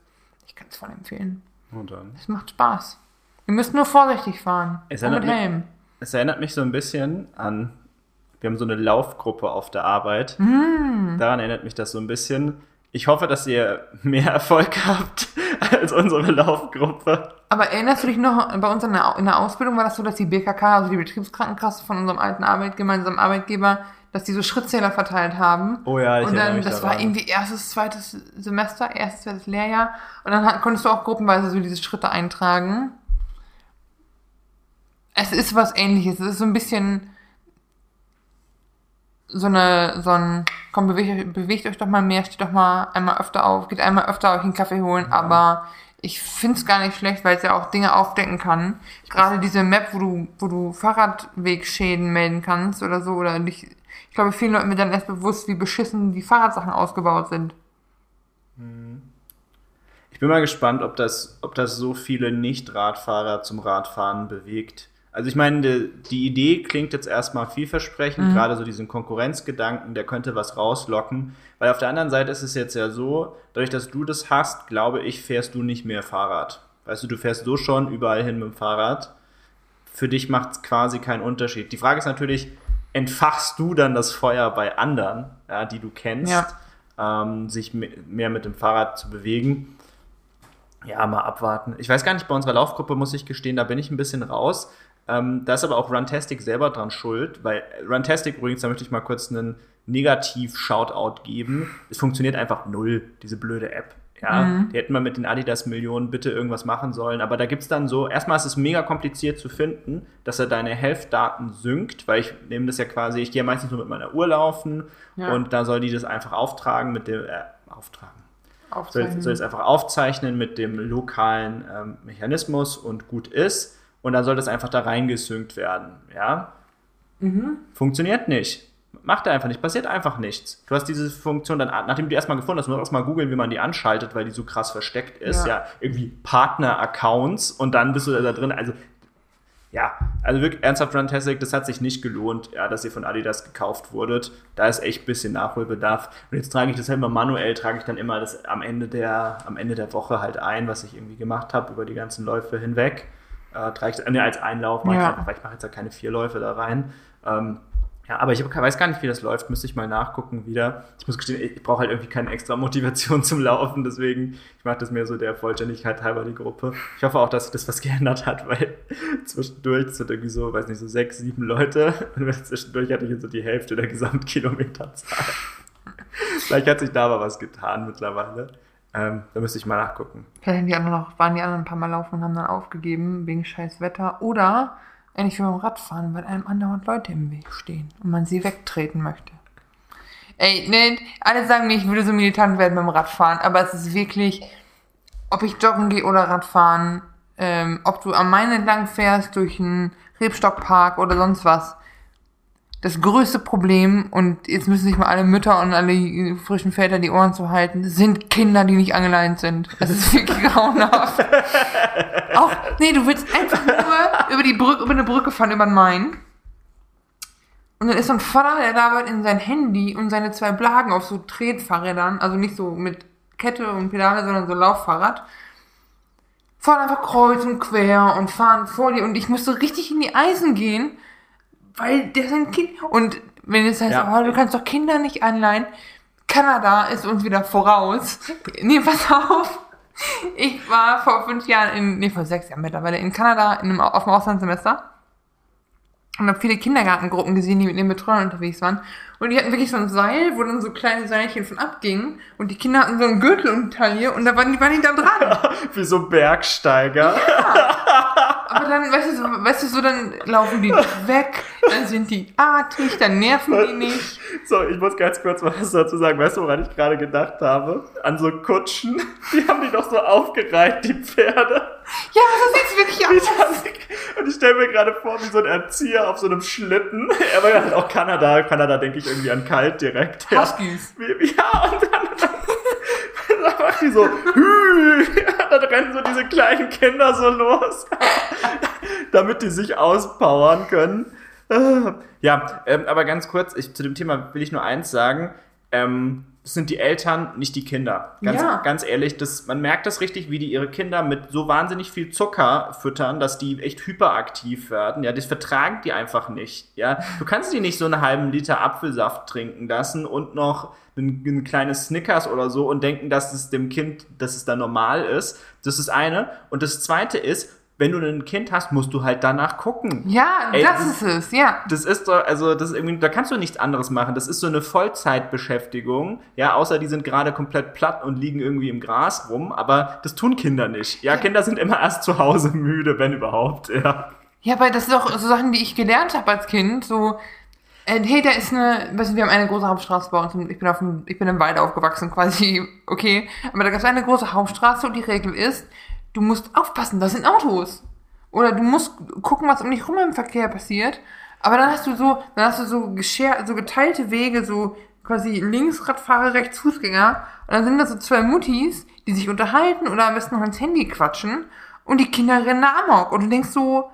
ich kann es voll empfehlen. Und dann. Es macht Spaß. Ihr müsst nur vorsichtig fahren. Es und mit erinnert mich- Helm. Es erinnert mich so ein bisschen an, wir haben so eine Laufgruppe auf der Arbeit. Mm. Daran erinnert mich das so ein bisschen. Ich hoffe, dass ihr mehr Erfolg habt als unsere Laufgruppe. Aber erinnerst du dich noch, bei uns in der, in der Ausbildung war das so, dass die BKK, also die Betriebskrankenkasse von unserem alten Arbeit, gemeinsamen Arbeitgeber, dass die so Schrittzähler verteilt haben. Oh ja, ich und dann, das daran. war irgendwie erstes, zweites Semester, erstes, zweites Lehrjahr. Und dann hat, konntest du auch gruppenweise so diese Schritte eintragen. Es ist was ähnliches. Es ist so ein bisschen so eine, so ein, komm, bewegt, bewegt euch doch mal mehr, steht doch mal einmal öfter auf, geht einmal öfter euch einen Kaffee holen, aber ich find's gar nicht schlecht, weil es ja auch Dinge aufdecken kann. Gerade diese Map, wo du, wo du Fahrradwegschäden melden kannst oder so, oder nicht, ich glaube, vielen Leuten wird dann erst bewusst, wie beschissen die Fahrradsachen ausgebaut sind. Ich bin mal gespannt, ob das, ob das so viele Nicht-Radfahrer zum Radfahren bewegt. Also ich meine, die, die Idee klingt jetzt erstmal vielversprechend, gerade so diesen Konkurrenzgedanken, der könnte was rauslocken. Weil auf der anderen Seite ist es jetzt ja so, dadurch, dass du das hast, glaube ich, fährst du nicht mehr Fahrrad. Weißt du, du fährst so schon überall hin mit dem Fahrrad. Für dich macht es quasi keinen Unterschied. Die Frage ist natürlich, entfachst du dann das Feuer bei anderen, ja, die du kennst, Ja. ähm, sich me- mehr mit dem Fahrrad zu bewegen? Ja, mal abwarten. Ich weiß gar nicht, bei unserer Laufgruppe muss ich gestehen, da bin ich ein bisschen raus. Ähm, da ist aber auch Runtastic selber dran schuld, weil Runtastic übrigens, da möchte ich mal kurz einen Negativ-Shoutout geben. Es funktioniert einfach null, diese blöde App. Ja, mhm. die hätten mal mit den Adidas-Millionen bitte irgendwas machen sollen. Aber da gibt es dann so, erstmal ist es mega kompliziert zu finden, dass er deine Health-Daten synkt, weil ich nehme das ja quasi, ich gehe meistens nur mit meiner Uhr laufen ja. und da soll die das einfach auftragen mit dem, äh, auftragen. Soll, soll es einfach aufzeichnen mit dem lokalen ähm, Mechanismus und gut ist. Und dann soll das einfach da reingesynkt werden. Ja? Mhm. Funktioniert nicht. Macht er einfach nicht, passiert einfach nichts. Du hast diese Funktion dann, nachdem du die erstmal gefunden hast, musst du erstmal googeln, wie man die anschaltet, weil die so krass versteckt ist. Ja, ja irgendwie Partner-Accounts und dann bist du da drin. Also, ja, also wirklich ernsthaft Runtastic, das hat sich nicht gelohnt, ja, dass ihr von Adidas gekauft wurdet. Da ist echt ein bisschen Nachholbedarf. Und jetzt trage ich das halt immer manuell, trage ich dann immer das am Ende der, am Ende der Woche halt ein, was ich irgendwie gemacht habe über die ganzen Läufe hinweg. Äh, ich, äh, als Einlauf, ja. ich, weil ich mache jetzt ja keine vier Läufe da rein. Ähm, ja, aber ich weiß gar nicht, wie das läuft. Müsste ich mal nachgucken wieder. Ich muss gestehen, ich brauche halt irgendwie keine extra Motivation zum Laufen. Deswegen, ich mache das mehr so der Vollständigkeit halber die Gruppe. Ich hoffe auch, dass sich das was geändert hat, weil zwischendurch sind irgendwie so, weiß nicht, so sechs, sieben Leute. Und zwischendurch hatte ich jetzt so die Hälfte der Gesamtkilometerzahl. Vielleicht hat sich da aber was getan mittlerweile. Ähm, da müsste ich mal nachgucken. Vielleicht die anderen noch, waren die anderen ein paar Mal laufen und haben dann aufgegeben wegen scheiß Wetter. Oder Ähnlich wie beim Radfahren, weil einem andauernd Leute im Weg stehen und man sie wegtreten möchte. Ey, ne, alle sagen mir, ich würde so militant werden beim Radfahren, aber es ist wirklich, ob ich joggen gehe oder Radfahren, ähm, ob du am Main entlang fährst durch einen Rebstockpark oder sonst was, das größte Problem, und jetzt müssen sich mal alle Mütter und alle frischen Väter die Ohren zu halten, sind Kinder, die nicht angeleint sind. Das ist wirklich grauenhaft. Auch, nee, du willst einfach nur über die Brücke, über eine Brücke fahren, über den Main. Und dann ist so ein Vater, der labert in sein Handy und seine zwei Blagen auf so Tretfahrrädern, also nicht so mit Kette und Pedale, sondern so Lauffahrrad, fahren einfach kreuz und quer und fahren vor dir und ich musste richtig in die Eisen gehen, weil der sind Kind. Und wenn es heißt, ja. oh, du kannst doch Kinder nicht anleihen, Kanada ist uns wieder voraus. nee, pass auf. Ich war vor fünf Jahren in, nee, vor sechs Jahren mittlerweile in Kanada in einem, auf dem Auslandssemester und habe viele Kindergartengruppen gesehen, die mit den Betreuern unterwegs waren. Und die hatten wirklich so ein Seil, wo dann so kleine Seilchen von abgingen. Und die Kinder hatten so einen Gürtel um die Taille und da waren die, waren die da dran. Wie so Bergsteiger. Ja. Aber dann, weißt du, so, weißt du, so dann laufen die weg, dann sind die artig, dann nerven die nicht. So, ich muss ganz kurz was dazu sagen. Weißt du, woran ich gerade gedacht habe? An so Kutschen. Die haben die doch so aufgereiht, die Pferde. Ja, so sieht's wirklich aus. Und ich stelle mir gerade vor, wie so ein Erzieher auf so einem Schlitten. Er war ja halt auch Kanada. Kanada denke ich irgendwie an kalt direkt. Ja. Huskies. Ja, und dann, dann macht die so, hü, dann rennen so diese kleinen Kinder so los, damit die sich auspowern können. Ja, ähm, aber ganz kurz, ich, zu dem Thema will ich nur eins sagen. Ähm, das sind die Eltern, nicht die Kinder. Ganz, ja. ganz ehrlich, das, man merkt das richtig, wie die ihre Kinder mit so wahnsinnig viel Zucker füttern, dass die echt hyperaktiv werden. Ja, das vertragen die einfach nicht. Ja, du kannst die nicht so einen halben Liter Apfelsaft trinken lassen und noch ein, ein kleines Snickers oder so und denken, dass es dem Kind, dass es da normal ist. Das ist eine. Und das zweite ist, wenn du ein Kind hast, musst du halt danach gucken. Ja, Ey, das, das, ist es, ja. Das ist doch, also das ist irgendwie, da kannst du nichts anderes machen. Das ist so eine Vollzeitbeschäftigung. Ja, außer die sind gerade komplett platt und liegen irgendwie im Gras rum, aber das tun Kinder nicht. Ja, Kinder sind immer erst zu Hause müde, wenn überhaupt, ja. Ja, aber das sind auch so Sachen, die ich gelernt habe als Kind, so, äh, hey, da ist eine, weißt du, wir haben eine große Hauptstraße bei uns und ich bin auf dem, ich bin im Wald aufgewachsen quasi, okay. Aber da gab es eine große Hauptstraße und die Regel ist, du musst aufpassen, das sind Autos. Oder du musst gucken, was um dich rum im Verkehr passiert. Aber dann hast du so, dann hast du so, gescher so geteilte Wege, so quasi links Radfahrer, rechts Fußgänger. Und dann sind da so zwei Muttis, die sich unterhalten oder am besten noch ins Handy quatschen. Und die Kinder rennen da amok. Und du denkst so,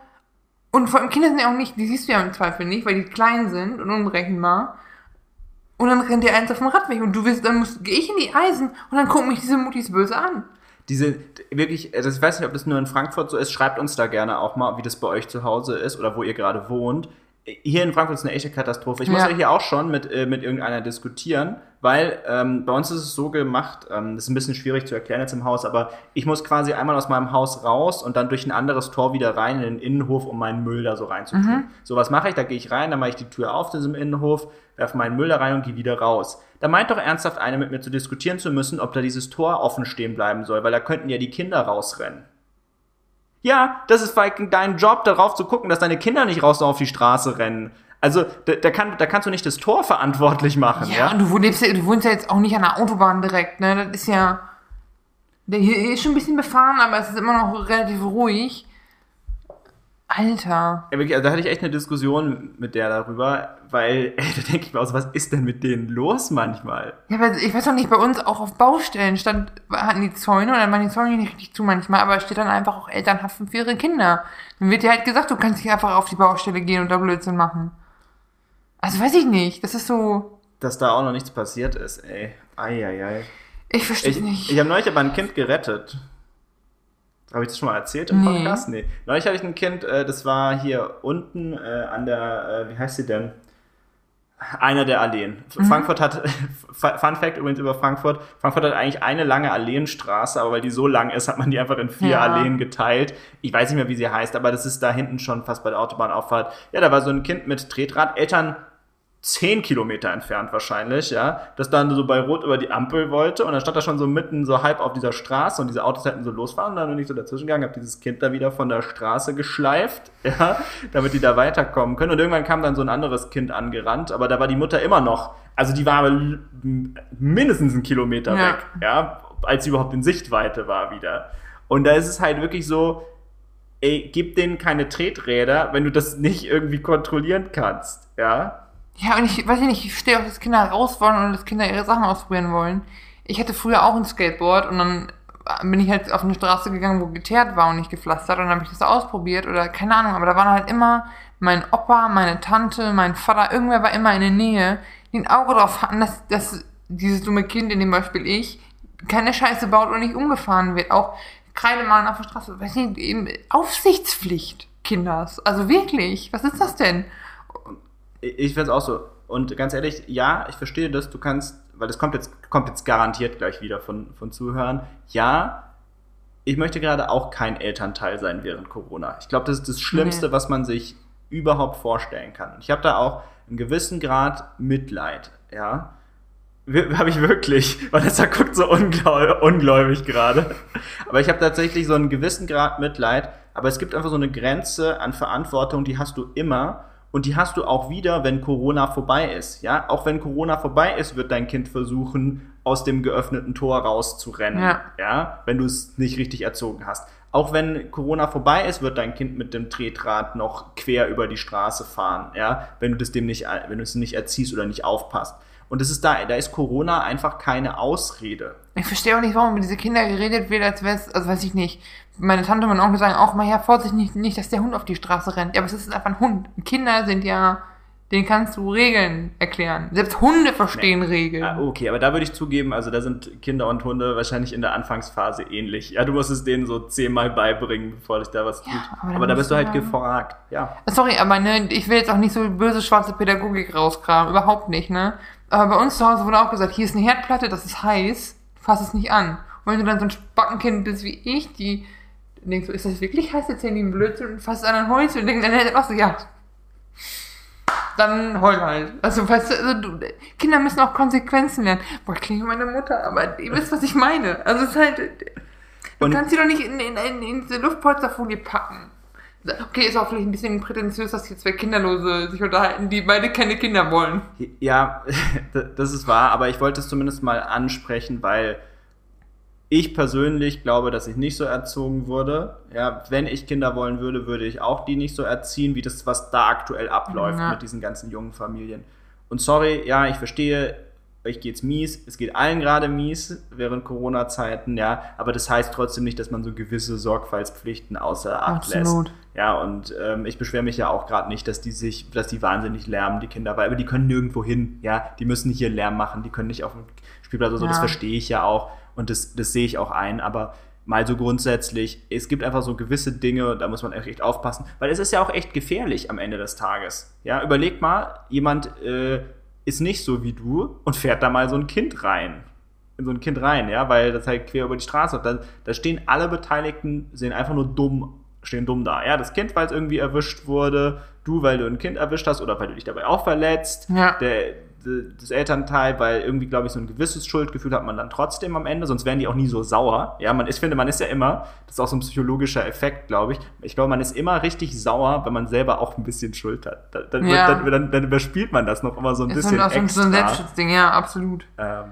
und vor allem Kinder sind ja auch nicht, die siehst du ja im Zweifel nicht, weil die klein sind und unberechenbar. Und dann rennt dir eins auf dem Radweg und du willst, dann muss, gehe ich in die Eisen und dann gucken mich diese Muttis böse an diese wirklich, also ich weiß nicht, ob das nur in Frankfurt so ist, schreibt uns da gerne auch mal, wie das bei euch zu Hause ist oder wo ihr gerade wohnt. Hier in Frankfurt ist eine echte Katastrophe. Ich ja. muss ja hier auch schon mit, äh, mit irgendeiner diskutieren, weil ähm, bei uns ist es so gemacht, ähm, das ist ein bisschen schwierig zu erklären jetzt im Haus, aber ich muss quasi einmal aus meinem Haus raus und dann durch ein anderes Tor wieder rein in den Innenhof, um meinen Müll da so reinzutun. Mhm. So, was mache ich? Da gehe ich rein, dann mache ich die Tür auf in diesem Innenhof, werfe meinen Müll da rein und gehe wieder raus. Da meint doch ernsthaft einer mit mir zu diskutieren zu müssen, ob da dieses Tor offen stehen bleiben soll, weil da könnten ja die Kinder rausrennen. Ja, das ist fucking dein Job, darauf zu gucken, dass deine Kinder nicht raus auf die Straße rennen. Also, da, da, kann, da kannst du nicht das Tor verantwortlich machen, Ja, ja? und du, lebst, du wohnst ja jetzt auch nicht an der Autobahn direkt, ne? Das ist ja. Hier ist schon ein bisschen befahren, aber es ist immer noch relativ ruhig. Alter. Ja, wirklich, also da hatte ich echt eine Diskussion mit der darüber, weil, ey, da denke ich mir auch so, was ist denn mit denen los manchmal? Ja, aber ich weiß doch nicht, bei uns auch auf Baustellen stand, hatten die Zäune und dann waren die Zäune nicht richtig zu manchmal, aber es steht dann einfach auch Elternhaften für ihre Kinder. Dann wird dir halt gesagt, du kannst nicht einfach auf die Baustelle gehen und da Blödsinn machen. Also weiß ich nicht, das ist so, Dass da auch noch nichts passiert ist, ey. Eieiei. ich verstehe Ich, nicht. ich habe neulich aber ein Kind gerettet. Habe ich das schon mal erzählt im Nee. Podcast? Nee. Neulich hatte ich ein Kind, äh, das war hier unten äh, an der, äh, wie heißt sie denn? Einer der Alleen. Mhm. Frankfurt hat, Fun Fact übrigens über Frankfurt, Frankfurt hat eigentlich eine lange Alleenstraße, aber weil die so lang ist, hat man die einfach in vier Ja. Alleen geteilt. Ich weiß nicht mehr, wie sie heißt, aber das ist da hinten schon fast bei der Autobahnauffahrt. Ja, da war so ein Kind mit Tretrad, Eltern 10 Kilometer entfernt wahrscheinlich, ja, das dann so bei Rot über die Ampel wollte und dann stand er schon so mitten so halb auf dieser Straße und diese Autos hätten so losfahren und dann bin ich so dazwischen gegangen, habe dieses Kind da wieder von der Straße geschleift, ja, damit die da weiterkommen können und irgendwann kam dann so ein anderes Kind angerannt, aber da war die Mutter immer noch, also die war mindestens einen Kilometer Ja. weg, ja, als sie überhaupt in Sichtweite war wieder. Und da ist es halt wirklich so, ey, gib denen keine Treträder, wenn du das nicht irgendwie kontrollieren kannst, ja. Ja, und ich weiß ja nicht, ich stehe auch, dass Kinder raus wollen und dass Kinder ihre Sachen ausprobieren wollen. Ich hatte früher auch ein Skateboard und dann bin ich halt auf eine Straße gegangen, wo geteert war und nicht gepflastert und dann habe ich das ausprobiert oder keine Ahnung, aber da waren halt immer mein Opa, meine Tante, mein Vater, irgendwer war immer in der Nähe, die ein Auge drauf hatten, dass, dass dieses dumme Kind, in dem Beispiel ich, keine Scheiße baut und nicht umgefahren wird. Auch Kreidemalen auf der Straße, weiß nicht, eben Aufsichtspflicht Kinders. Also wirklich, was ist das denn? Ich finde es auch so. Und ganz ehrlich, ja, ich verstehe das. Du kannst, weil das kommt jetzt, kommt jetzt garantiert gleich wieder von, von Zuhörern. Ja, ich möchte gerade auch kein Elternteil sein während Corona. Ich glaube, das ist das Schlimmste, Nee. was man sich überhaupt vorstellen kann. Ich habe da auch einen gewissen Grad Mitleid, ja. Habe ich wirklich, weil das da guckt so ungläubig, ungläubig gerade. Aber ich habe tatsächlich so einen gewissen Grad Mitleid. Aber es gibt einfach so eine Grenze an Verantwortung, die hast du immer. Und die hast du auch wieder, wenn Corona vorbei ist. Ja, auch wenn Corona vorbei ist, wird dein Kind versuchen, aus dem geöffneten Tor rauszurennen. Ja. ja wenn du es nicht richtig erzogen hast. Auch wenn Corona vorbei ist, wird dein Kind mit dem Tretrad noch quer über die Straße fahren. Ja, wenn du das dem nicht, wenn du es nicht erziehst oder nicht aufpasst. Und das ist da, da ist Corona einfach keine Ausrede. Ich verstehe auch nicht, warum über diese Kinder geredet wird, als wäre es, also weiß ich nicht. Meine Tante und mein Onkel sagen auch mal, ja, Vorsicht, nicht, nicht, dass der Hund auf die Straße rennt. Ja, aber es ist einfach ein Hund. Kinder sind ja, denen kannst du Regeln erklären. Selbst Hunde verstehen Regeln. Ah, okay, aber da würde ich zugeben, also da sind Kinder und Hunde wahrscheinlich in der Anfangsphase ähnlich. Ja, du musst es denen so zehnmal beibringen, bevor dich da was tut. aber aber, dann da bist du halt ja- gefragt. Ja. Sorry, aber ne, ich will jetzt auch nicht so böse schwarze Pädagogik rauskramen. Überhaupt nicht, ne? Aber bei uns zu Hause wurde auch gesagt, hier ist eine Herdplatte, das ist heiß, fass es nicht an. Und wenn du dann so ein Spackenkind bist wie ich, die denkst so, ist das wirklich heiß? Erzählen die einen Blödsinn und fasst an ein Holz und denken dann auch so, ja. Dann heul halt. Also, weißt du, also, du, Kinder müssen auch Konsequenzen lernen. Boah, klingt wie meine Mutter, aber ihr wisst, was ich meine. Also, es ist halt, du Und- kannst sie doch nicht in, in, in, in diese Luftpolsterfolie packen. Okay, ist auch vielleicht ein bisschen prätentiös, dass hier zwei Kinderlose sich unterhalten, die beide keine Kinder wollen. Ja, das ist wahr, aber ich wollte es zumindest mal ansprechen, weil ich persönlich glaube, dass ich nicht so erzogen wurde. Ja, wenn ich Kinder wollen würde, würde ich auch die nicht so erziehen, wie das, was da aktuell abläuft Ja. mit diesen ganzen jungen Familien. Und sorry, ja, ich verstehe, euch geht's mies, es geht allen gerade mies während Corona-Zeiten, ja, aber das heißt trotzdem nicht, dass man so gewisse Sorgfaltspflichten außer Acht Absolut. lässt. Ja, und ähm, ich beschwere mich ja auch gerade nicht, dass die sich, dass die wahnsinnig lärmen, die Kinder, weil aber die können nirgendwo hin, ja, die müssen hier Lärm machen, die können nicht auf dem Spielplatz oder so, das Ja. verstehe ich ja auch und das, das sehe ich auch ein, aber mal so grundsätzlich, es gibt einfach so gewisse Dinge, da muss man echt aufpassen, weil es ist ja auch echt gefährlich am Ende des Tages. Ja, überleg mal, jemand äh, ist nicht so wie du und fährt da mal so ein Kind rein. In so ein Kind rein, ja, weil das halt quer über die Straße da, da stehen alle Beteiligten, sehen einfach nur dumm, stehen dumm da. Ja, das Kind, weil es irgendwie erwischt wurde, du, weil du ein Kind erwischt hast oder weil du dich dabei auch verletzt, Ja. der, das Elternteil, weil irgendwie, glaube ich, so ein gewisses Schuldgefühl hat man dann trotzdem am Ende, sonst wären die auch nie so sauer. Ja, man, ich finde, man ist ja immer, das ist auch so ein psychologischer Effekt, glaube ich. Ich glaube, man ist immer richtig sauer, wenn man selber auch ein bisschen Schuld hat. Dann, Ja. dann, dann, dann überspielt man das noch immer so ein Ist bisschen halt auch so ein- Selbstschutzding, ja, absolut. ähm,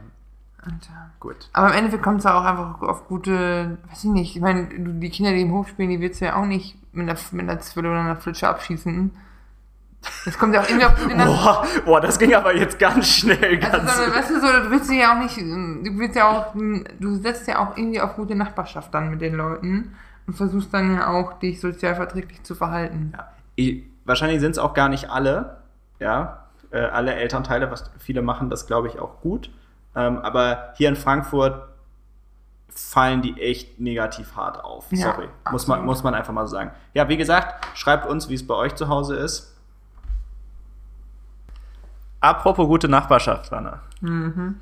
Alter. gut. Aber im Endeffekt kommt es auch einfach auf gute, weiß ich nicht, ich meine, die Kinder, die im Hof spielen, die willst du ja auch nicht mit einer, mit einer Zwille oder einer Flitsche abschießen. Das kommt ja auch irgendwie auf Boah, boah, das ging aber jetzt ganz schnell. Ganz also, so, weißt du, so, du willst ja auch nicht, du willst ja auch, du setzt ja auch irgendwie auf gute Nachbarschaft dann mit den Leuten und versuchst dann ja auch, dich sozialverträglich zu verhalten. Ja. Ich, wahrscheinlich sind es auch gar nicht alle, ja, äh, alle Elternteile, was viele machen, das glaube ich auch gut. Ähm, aber hier in Frankfurt fallen die echt negativ hart auf. Ja, Sorry, muss man, muss man einfach mal so sagen. Ja, wie gesagt, schreibt uns, wie es bei euch zu Hause ist. Apropos gute Nachbarschaft, Anna. Mhm.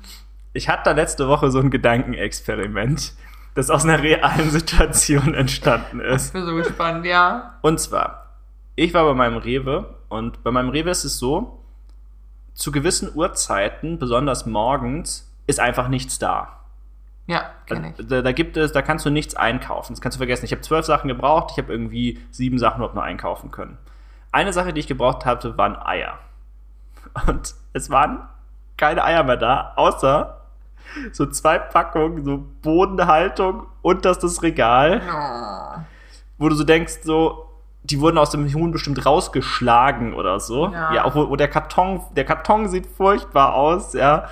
Ich hatte da letzte Woche so ein Gedankenexperiment, das aus einer realen Situation entstanden ist. Ich bin so gespannt, ja. Und zwar, ich war bei meinem Rewe und bei meinem Rewe ist es so, zu gewissen Uhrzeiten, besonders morgens, ist einfach nichts da. Ja, kenne ich. Da, da gibt es, da kannst du nichts einkaufen. Das kannst du vergessen. Ich habe zwölf Sachen gebraucht, ich habe irgendwie sieben Sachen überhaupt nur einkaufen können. Eine Sache, die ich gebraucht hatte, waren Eier. Und es waren keine Eier mehr da, außer so zwei Packungen, so Bodenhaltung und das das Regal Oh. wo du so denkst, so, die wurden aus dem Huhn bestimmt rausgeschlagen oder so. Ja. Ja, auch wo, wo der Karton, der Karton sieht furchtbar aus, ja.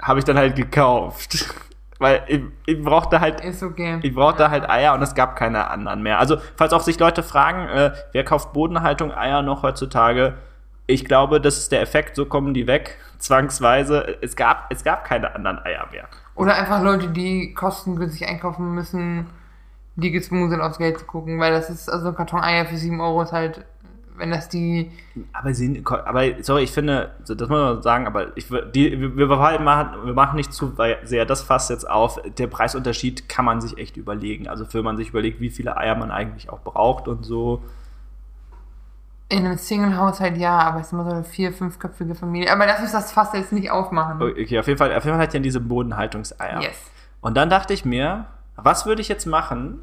Habe ich dann halt gekauft. Weil ich, ich brauchte halt, Ist okay. ich brauchte halt Eier und es gab keine anderen mehr. Also, falls auch sich Leute fragen, äh, wer kauft Bodenhaltung Eier noch heutzutage? Ich glaube, das ist der Effekt, so kommen die weg, zwangsweise. Es gab, es gab keine anderen Eier mehr. Oder einfach Leute, die kostengünstig einkaufen müssen, die gezwungen sind, aufs Geld zu gucken, weil das ist, also ein Karton Eier für 7 Euro ist halt, wenn das die, Aber, sie, aber sorry, ich finde, das muss man sagen, aber ich, die, wir, wir, machen, wir machen nicht zu sehr das fasst jetzt auf. Der Preisunterschied kann man sich echt überlegen. Also, wenn man sich überlegt, wie viele Eier man eigentlich auch braucht und so. In einem Single-Haushalt ja, aber es ist immer so eine vier-, fünfköpfige Familie. Aber lass uns das fast jetzt nicht aufmachen. Okay, auf jeden Fall, auf jeden Fall hat ja diese Bodenhaltungseier. Yes. Und dann dachte ich mir, was würde ich jetzt machen,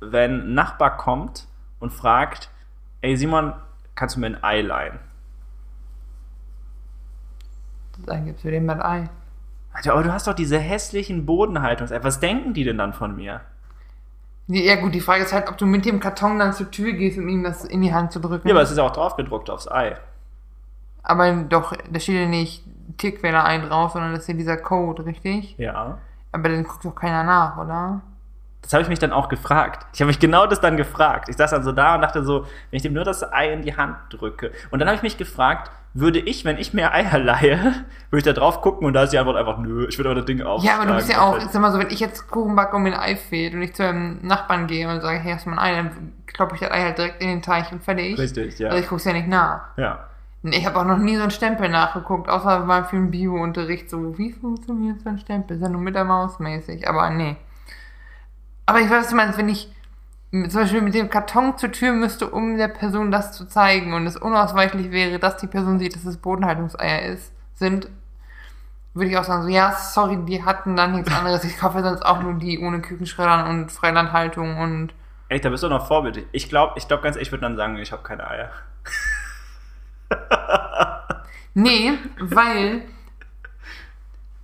wenn ein Nachbar kommt und fragt, ey Simon, kannst du mir ein Ei leihen? Dann gibt's für den mal Ei. Alter, aber du hast doch diese hässlichen Bodenhaltungseier. Was denken die denn dann von mir? Ja gut, die Frage ist halt, ob du mit dem Karton dann zur Tür gehst, um ihm das in die Hand zu drücken. Ja, aber es ist ja auch draufgedruckt aufs Ei. Aber doch, da steht ja nicht Tierquäler ein drauf, sondern das ist ja dieser Code, richtig? Ja. Aber dann guckt doch keiner nach, oder? Das habe ich mich dann auch gefragt. Ich habe mich genau das dann gefragt. Ich saß dann so da und dachte so, wenn ich dem nur das Ei in die Hand drücke. Und dann habe ich mich gefragt, würde ich, wenn ich mir Eier leihe, würde ich da drauf gucken und da ist die Antwort einfach nö, ich würde aber das Ding auf. Ja, aber du bist ja auch, sag mal so, wenn ich jetzt Kuchen backe und mir ein Ei fehlt und ich zu einem Nachbarn gehe und sage, hey, hast du mal ein Ei, dann kloppe ich das Ei halt direkt in den Teich und fertig. Richtig, ja. Also ich guck's ja nicht nach. Ja. Ich habe auch noch nie so einen Stempel nachgeguckt, außer mal für den Bio-Unterricht. So, wie funktioniert so ein Stempel? Ist ja nur mit der Maus mäßig, aber nee. Aber ich weiß, was du meinst, wenn ich zum Beispiel mit dem Karton zur Tür müsste, um der Person das zu zeigen und es unausweichlich wäre, dass die Person sieht, dass es Bodenhaltungseier ist, sind, würde ich auch sagen, so, ja, sorry, die hatten dann nichts anderes. Ich kaufe sonst auch nur die ohne Küchenschreddern und Freilandhaltung und Echt, da bist du noch vorbildlich. Ich glaube, ich glaube ganz ehrlich, ich würde dann sagen, ich habe keine Eier. Nee, weil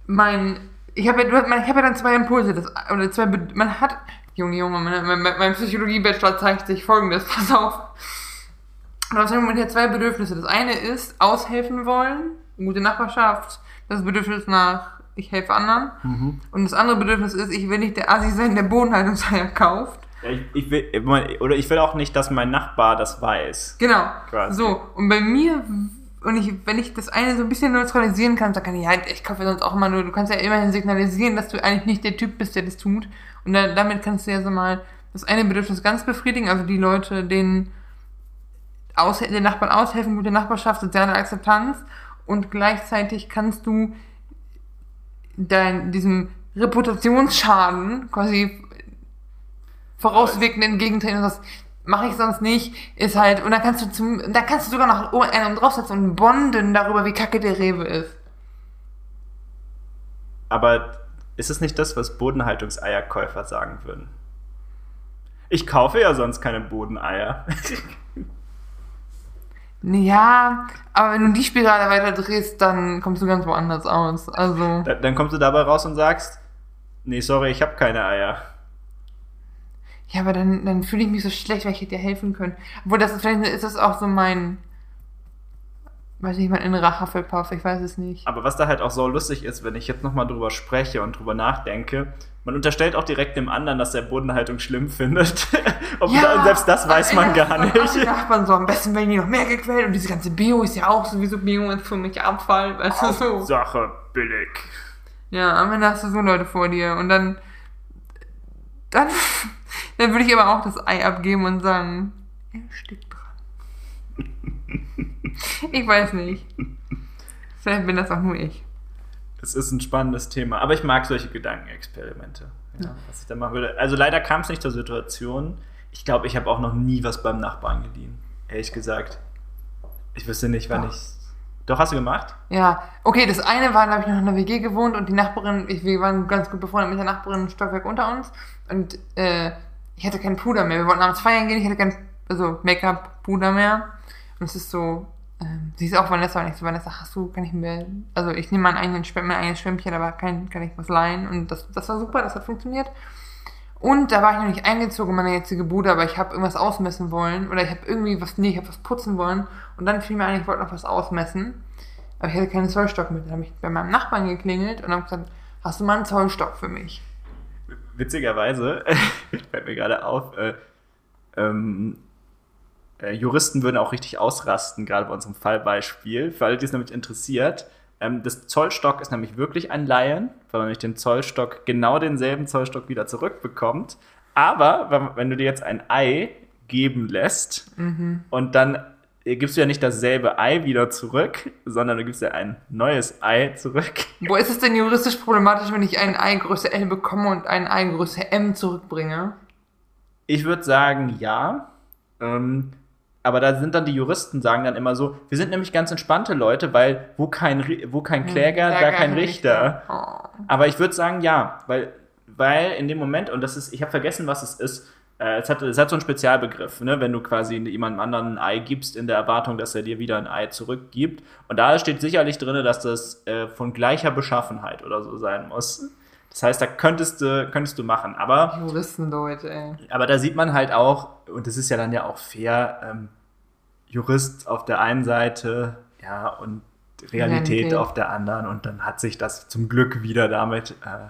mein ich habe ja, man- ich habe ja dann zwei Impulse, das, oder zwei, man hat, Junge, Junge, mein, mein, mein Psychologie-Bachelor zeigt sich folgendes, pass auf. Du hast man ja zwei Bedürfnisse. Das eine ist aushelfen wollen, gute Nachbarschaft, das Bedürfnis nach ich helfe anderen. Und das andere Bedürfnis ist, ich will nicht der Assi sein, der Bodenhaltungseier kauft. Ja, ich, ich will, oder ich will auch nicht, dass mein Nachbar das weiß. Genau. Quasi. So, und bei mir, und ich, wenn ich das eine so ein bisschen neutralisieren kann, dann kann ich, ja, ich kaufe sonst auch immer nur, du kannst ja immerhin signalisieren, dass du eigentlich nicht der Typ bist, der das tut. Und dann, damit kannst du ja so mal das eine Bedürfnis ganz befriedigen, also die Leute, denen aus, den Nachbarn aushelfen, gute Nachbarschaft, soziale Akzeptanz. und gleichzeitig kannst du dein, diesem Reputationsschaden quasi vorauswirkend entgegentreten und das mache ich sonst nicht, ist halt, und dann kannst du zum, da kannst du sogar noch einen draufsetzen und bonden darüber, wie kacke der Rewe ist. Aber ist es nicht das, was Bodenhaltungseierkäufer sagen würden? Ich kaufe ja sonst keine Bodeneier. Ja, aber wenn du die Spirale weiter drehst, dann kommst du ganz woanders aus. Also. Da- Dann kommst du dabei raus und sagst, nee, sorry, ich habe keine Eier. Ja, aber dann, dann fühle ich mich so schlecht, weil ich hätte dir helfen können. Obwohl, das ist, vielleicht ist das auch so mein, weiß nicht, mein innerer Hufflepuff, ich weiß es nicht. Aber was da halt auch so lustig ist, wenn ich jetzt nochmal drüber spreche und drüber nachdenke, man unterstellt auch direkt dem anderen, dass er Bodenhaltung schlimm findet. Und selbst das weiß man gar Und Die nicht. Nachbarn so, am besten werden die noch mehr gequält und diese ganze Bio ist ja auch sowieso Bio ist für mich Abfall, weißt du so. Sache billig. Ja, am Ende hast du so Leute vor dir und dann, dann, dann würde ich aber auch das Ei abgeben und sagen, er steckt dran. Ich weiß nicht. Vielleicht bin das auch nur ich. Das ist ein spannendes Thema. Aber ich mag solche Gedankenexperimente. Ja, was ich da machen würde. Also leider kam es nicht zur Situation. Ich glaube, ich habe auch noch nie was beim Nachbarn geliehen. Ehrlich gesagt. Ich wüsste nicht, wann Doch. ich. Doch, hast du gemacht? Ja, okay, das eine war, da habe ich noch in der WG gewohnt und die Nachbarin, ich, wir waren ganz gut befreundet mit der Nachbarin ein Stockwerk unter uns und äh, ich hatte kein Puder mehr. Wir wollten abends feiern gehen, ich hatte kein also Make-up-Puder mehr. Und es ist so, ähm, sie ist auch Vanessa und ich so, Vanessa, hast du, kann ich mir, also ich nehme meinen eigenen mein eigenes Schwämmchen, aber kein, kann ich was leihen und das, das war super, das hat funktioniert. Und da war ich noch nicht eingezogen in meine jetzige Bude, aber ich habe irgendwas ausmessen wollen. Oder ich habe irgendwie was, nee, ich habe was putzen wollen. Und dann fiel mir ein, ich wollte noch was ausmessen. Aber ich hatte keinen Zollstock mit. Dann habe ich bei meinem Nachbarn geklingelt und habe gesagt, hast du mal einen Zollstock für mich? Witzigerweise, fällt mir gerade auf, äh, ähm, äh, Juristen würden auch richtig ausrasten, gerade bei unserem Fallbeispiel. Für alle, die es nämlich interessiert, ähm, das Zollstock ist nämlich wirklich ein Laien, weil man nämlich den Zollstock, genau denselben Zollstock wieder zurückbekommt. Aber wenn, wenn du dir jetzt ein Ei geben lässt und dann gibst du ja nicht dasselbe Ei wieder zurück, sondern du gibst ja ein neues Ei zurück. Wo ist es denn juristisch problematisch, wenn ich ein Ei Größe L bekomme und ein Ei Größe M zurückbringe? Ich würde sagen, ja. Ähm, aber da sind dann die Juristen, sagen dann immer so, wir sind nämlich ganz entspannte Leute, weil wo kein, wo kein Kläger, da kein Richter. Oh. Aber ich würde sagen, ja, weil, weil in dem Moment, und das ist, ich habe vergessen, was es ist, äh, es, hat, es hat so einen Spezialbegriff, ne? wenn du quasi jemandem anderen ein Ei gibst, in der Erwartung, dass er dir wieder ein Ei zurückgibt. Und da steht sicherlich drin, dass das äh, von gleicher Beschaffenheit oder so sein muss. Das heißt, da könntest du, könntest du machen. Aber Juristen, Leute, ey. aber da sieht man halt auch, und das ist ja dann ja auch fair, ähm, Jurist auf der einen Seite, ja, und Realität Realität. auf der anderen. Und dann hat sich das zum Glück wieder damit. Äh.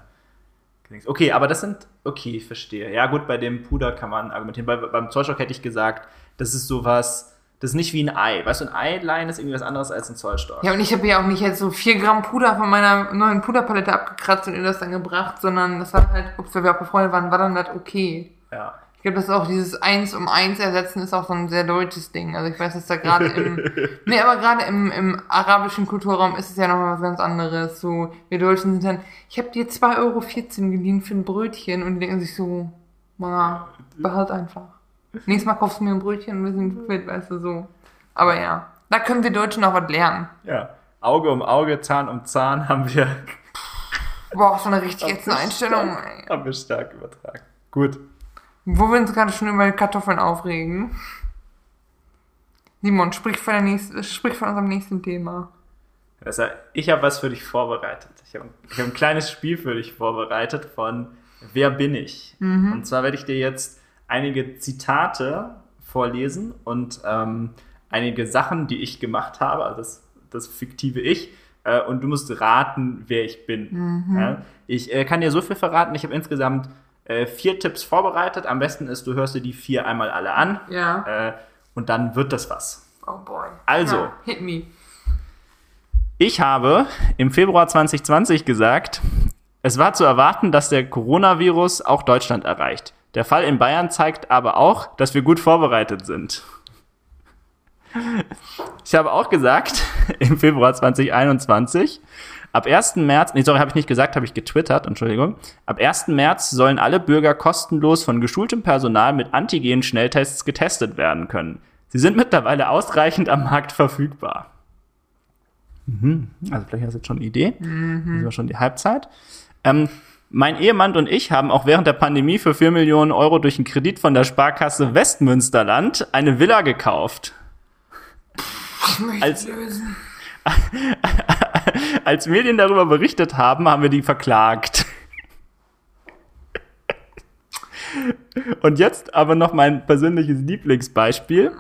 Okay, aber das sind, okay, ich verstehe. Ja, gut, bei dem Puder kann man argumentieren. Bei, beim Zollstock hätte ich gesagt, das ist sowas, das ist nicht wie ein Ei. Weißt du, ein Eilein ist irgendwie was anderes als ein Zollstock. Ja, und ich habe ja auch nicht jetzt so 4 Gramm Puder von meiner neuen Puderpalette abgekratzt und ihr das dann gebracht, sondern das war halt, ups, weil wir auch befreundet waren, war dann das okay. ja. Ich glaube, das auch dieses Eins um Eins ersetzen ist auch so ein sehr deutsches Ding. Also ich weiß, dass da gerade im, nee, aber gerade im, im arabischen Kulturraum ist es ja nochmal was ganz anderes. So, wir Deutschen sind dann, ich habe dir 2,14 Euro geliehen für ein Brötchen und die denken sich so, na, behalt einfach. Nächstes Mal kaufst du mir ein Brötchen und wir sind fit, weißt du, so. Aber ja, da können wir Deutschen auch was lernen. ja. Auge um Auge, Zahn um Zahn haben wir, Boah, so eine richtig ätzende Einstellung. Ey. haben wir stark übertragen. Gut. Wo wir uns gerade schon über Kartoffeln aufregen. Simon, sprich von, der nächsten, sprich von unserem nächsten Thema. Also, ich habe was für dich vorbereitet. Ich habe hab ein kleines Spiel für dich vorbereitet von Wer bin ich? Und zwar werde ich dir jetzt einige Zitate vorlesen und ähm, einige Sachen, die ich gemacht habe, also das, das fiktive Ich. Äh, und du musst raten, wer ich bin. Ja? Ich äh, kann dir so viel verraten. Ich habe insgesamt äh, vier Tipps vorbereitet. Am besten ist, du hörst dir die vier einmal alle an. Ja. Äh, und dann wird das was. Oh boy. Also. Ja, hit me. Ich habe im Februar 2020 gesagt, es war zu erwarten, dass der Coronavirus auch Deutschland erreicht. Der Fall in Bayern zeigt aber auch, dass wir gut vorbereitet sind. ich habe auch gesagt, im Februar 2021, ab 1. März, nee, sorry, habe ich nicht gesagt, habe ich getwittert, Entschuldigung. Ab 1. März sollen alle Bürger kostenlos von geschultem Personal mit Antigen-Schnelltests getestet werden können. Sie sind mittlerweile ausreichend am Markt verfügbar. Mhm. Also vielleicht hast du jetzt schon eine Idee. Mhm. Das war schon die Halbzeit. Ähm, mein Ehemann und ich haben auch während der Pandemie für 4 Millionen Euro durch einen Kredit von der Sparkasse Westmünsterland eine Villa gekauft. Als, als Medien darüber berichtet haben, haben wir die verklagt. Und jetzt aber noch mein persönliches Lieblingsbeispiel.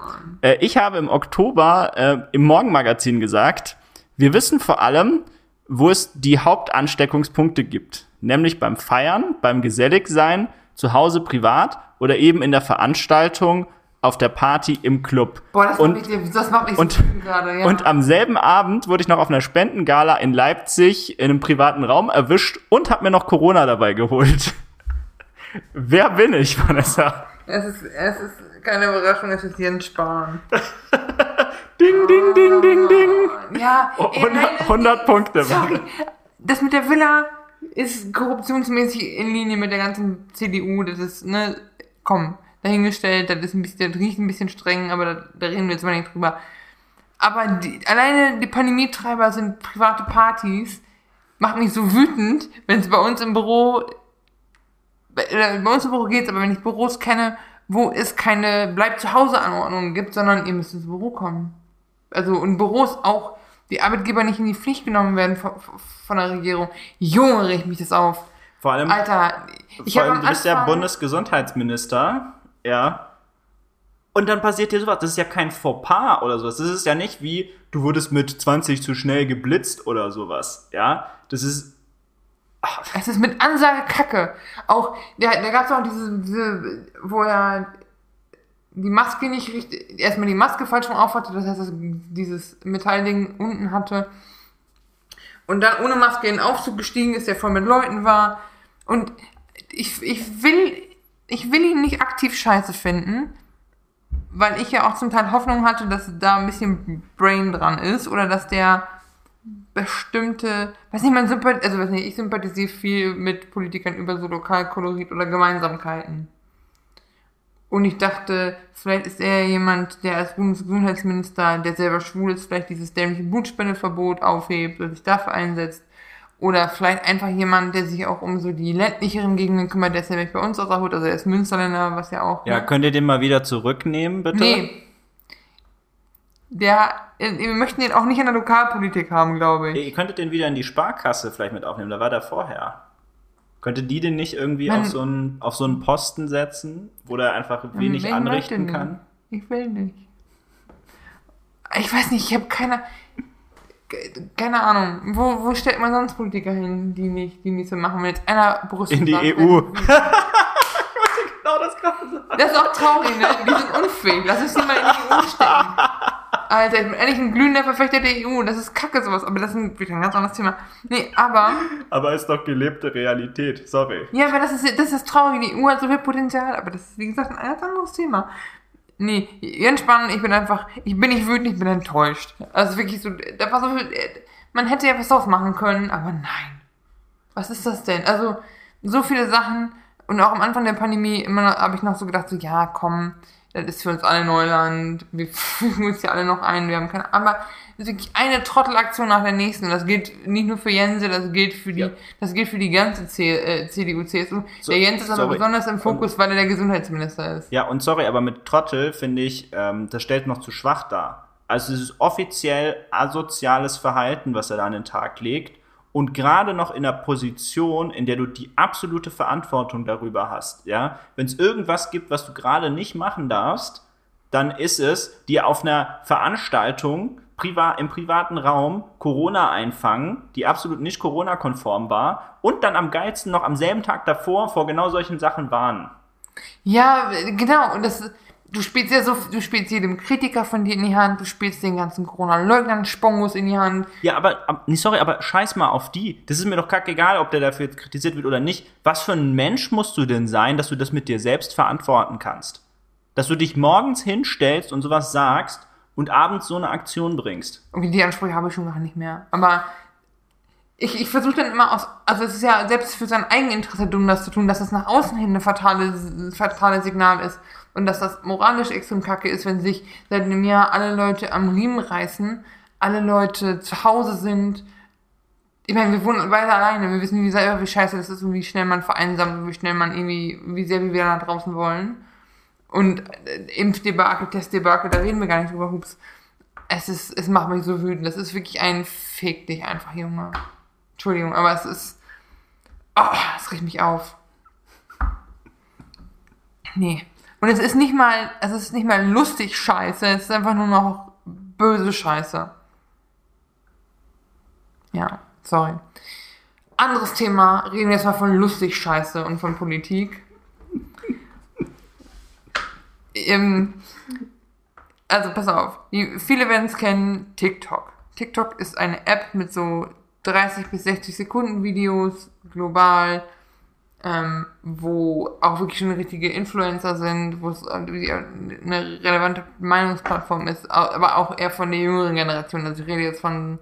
Äh, ich habe im Oktober äh, im Morgenmagazin gesagt, wir wissen vor allem, wo es die Hauptansteckungspunkte gibt. Nämlich beim Feiern, beim Geselligsein, zu Hause privat oder eben in der Veranstaltung auf der Party im Club. Boah, das, und, macht, mich, das macht mich und, so gerade, ja. Und am selben Abend wurde ich noch auf einer Spendengala in Leipzig in einem privaten Raum erwischt und habe mir noch Corona dabei geholt. Wer bin ich, Vanessa? Es ist, es ist keine Überraschung, es ist Jens Spahn. ding, ding, ding, ding, ding. Ja, 100, nein, 100 Punkte. Sorry. Das mit der Villa ist korruptionsmäßig in Linie mit der ganzen CDU. Das ist, ne, komm, dahingestellt, das ist ein bisschen, das riecht ein bisschen streng, aber da, da reden wir jetzt mal nicht drüber. Aber die, alleine die Pandemietreiber sind private Partys. Macht mich so wütend, wenn es bei uns im Büro, bei, bei uns im Büro geht's, aber wenn ich Büros kenne, wo es keine Bleib zu Hause Anordnungen gibt, sondern ihr müsst ins Büro kommen. Also in Büros auch die Arbeitgeber nicht in die Pflicht genommen werden von, von der Regierung. Junge, regt mich das auf. Vor allem, Alter, ich vor allem, du bist ja Bundesgesundheitsminister ja. Und dann passiert dir sowas. Das ist ja kein Fauxpas oder sowas. Das ist ja nicht wie, du wurdest mit 20 zu schnell geblitzt oder sowas. Ja. Das ist. Es ist mit Ansage Kacke. Auch, da, da gab es auch diese, diese, wo er die Maske nicht richtig, erstmal die Maske falsch rum aufhatte, das heißt, dass dieses Metallding unten hatte. Und dann ohne Maske in den Aufzug gestiegen ist, der voll mit Leuten war. Und ich, ich will ich will ihn nicht aktiv scheiße finden, weil ich ja auch zum Teil Hoffnung hatte, dass da ein bisschen Brain dran ist oder dass der bestimmte, weiß nicht, man sympathisiert, also weiß nicht, ich sympathisiere viel mit Politikern über so Lokalkolorit oder Gemeinsamkeiten. Und ich dachte, vielleicht ist er jemand, der als Bundesgesundheitsminister, der selber schwul ist, vielleicht dieses dämliche Blutspendeverbot aufhebt oder sich dafür einsetzt. Oder vielleicht einfach jemand, der sich auch um so die ländlicheren Gegenden kümmert, der ist ja bei uns aus der Hut, also er ist Münsterländer, was ja auch. Ja, ne? könnt ihr den mal wieder zurücknehmen, bitte? Nee. Der, äh, wir möchten den auch nicht in der Lokalpolitik haben, glaube ich. Ihr könntet den wieder in die Sparkasse vielleicht mit aufnehmen, da war der vorher. Könnte die den nicht irgendwie Man, auf, so einen, auf so einen Posten setzen, wo der einfach wenig anrichten kann? Ich will nicht. Ich weiß nicht, ich habe keine keine Ahnung, wo, wo stellt man sonst Politiker hin, die nicht, die nicht so machen, wenn jetzt einer Brüssel In die sagt, EU. genau das gerade sagen. Das ist auch traurig, ne? Die sind unfähig. Lass uns die mal in die EU stecken. Alter, ich bin ehrlich ein glühender Verfechter der EU. Das ist kacke sowas, aber das ist wieder ein ganz anderes Thema. Nee, aber. Aber ist doch gelebte Realität, sorry. Ja, aber das ist das ist das Traurige. Die EU hat so viel Potenzial, aber das ist, wie gesagt, ein ganz anderes Thema. Nee, ganz spannend, ich bin einfach, ich bin nicht wütend, ich bin enttäuscht. Also wirklich so, da war so viel, man hätte ja was draus machen können, aber nein. Was ist das denn? Also, so viele Sachen und auch am Anfang der Pandemie immer habe ich noch so gedacht, so, ja, komm, das ist für uns alle Neuland, wir fügen uns ja alle noch ein, wir haben keine, aber das ist wirklich eine Trottelaktion nach der nächsten. Das gilt nicht nur für Jense, das gilt für die, ja. das gilt für die ganze C, äh, CDU, CSU. So, der Jens ist aber besonders im Fokus, und, weil er der Gesundheitsminister ist. Ja, und sorry, aber mit Trottel finde ich, ähm, das stellt noch zu schwach dar. Also es ist offiziell asoziales Verhalten, was er da an den Tag legt. Und gerade noch in einer Position, in der du die absolute Verantwortung darüber hast, ja. Wenn es irgendwas gibt, was du gerade nicht machen darfst, dann ist es, dir auf einer Veranstaltung privat, im privaten Raum Corona einfangen, die absolut nicht Corona-konform war, und dann am geilsten noch am selben Tag davor vor genau solchen Sachen warnen. Ja, genau. Und das, du spielst ja so, du spielst jedem Kritiker von dir in die Hand, du spielst den ganzen Corona-Leugnern Spongos in die Hand. Ja, aber, sorry, aber scheiß mal auf die. Das ist mir doch kackegal, ob der dafür jetzt kritisiert wird oder nicht. Was für ein Mensch musst du denn sein, dass du das mit dir selbst verantworten kannst? Dass du dich morgens hinstellst und sowas sagst und abends so eine Aktion bringst. Okay, die Ansprüche habe ich schon gar nicht mehr. Aber ich, ich versuche dann immer aus, also es ist ja selbst für sein Eigeninteresse dumm, das zu tun, dass das nach außen hin eine fatale, fatale Signal ist. Und dass das moralisch extrem kacke ist, wenn sich seit einem Jahr alle Leute am Riemen reißen, alle Leute zu Hause sind. Ich meine, wir wohnen beide alleine, wir wissen wie selber, wie scheiße das ist und wie schnell man vereinsamt und wie schnell man irgendwie, wie sehr wir wieder nach draußen wollen. Und äh, Impfdebakel, Testdebakel, da reden wir gar nicht drüber, hups. Es ist, es macht mich so wütend. Das ist wirklich ein Fick dich einfach, Junge. Entschuldigung, aber es ist, oh, es riecht mich auf. Nee. Und es ist nicht mal, es ist nicht mal lustig Scheiße, es ist einfach nur noch böse Scheiße. Ja, sorry. Anderes Thema, reden wir jetzt mal von lustig Scheiße und von Politik. Ähm, also pass auf, die, viele werden es kennen, TikTok. TikTok ist eine App mit so 30 bis 60 Sekunden Videos global ähm, wo auch wirklich schon richtige Influencer sind, wo es eine relevante Meinungsplattform ist, aber auch eher von der jüngeren Generation. Also ich rede jetzt von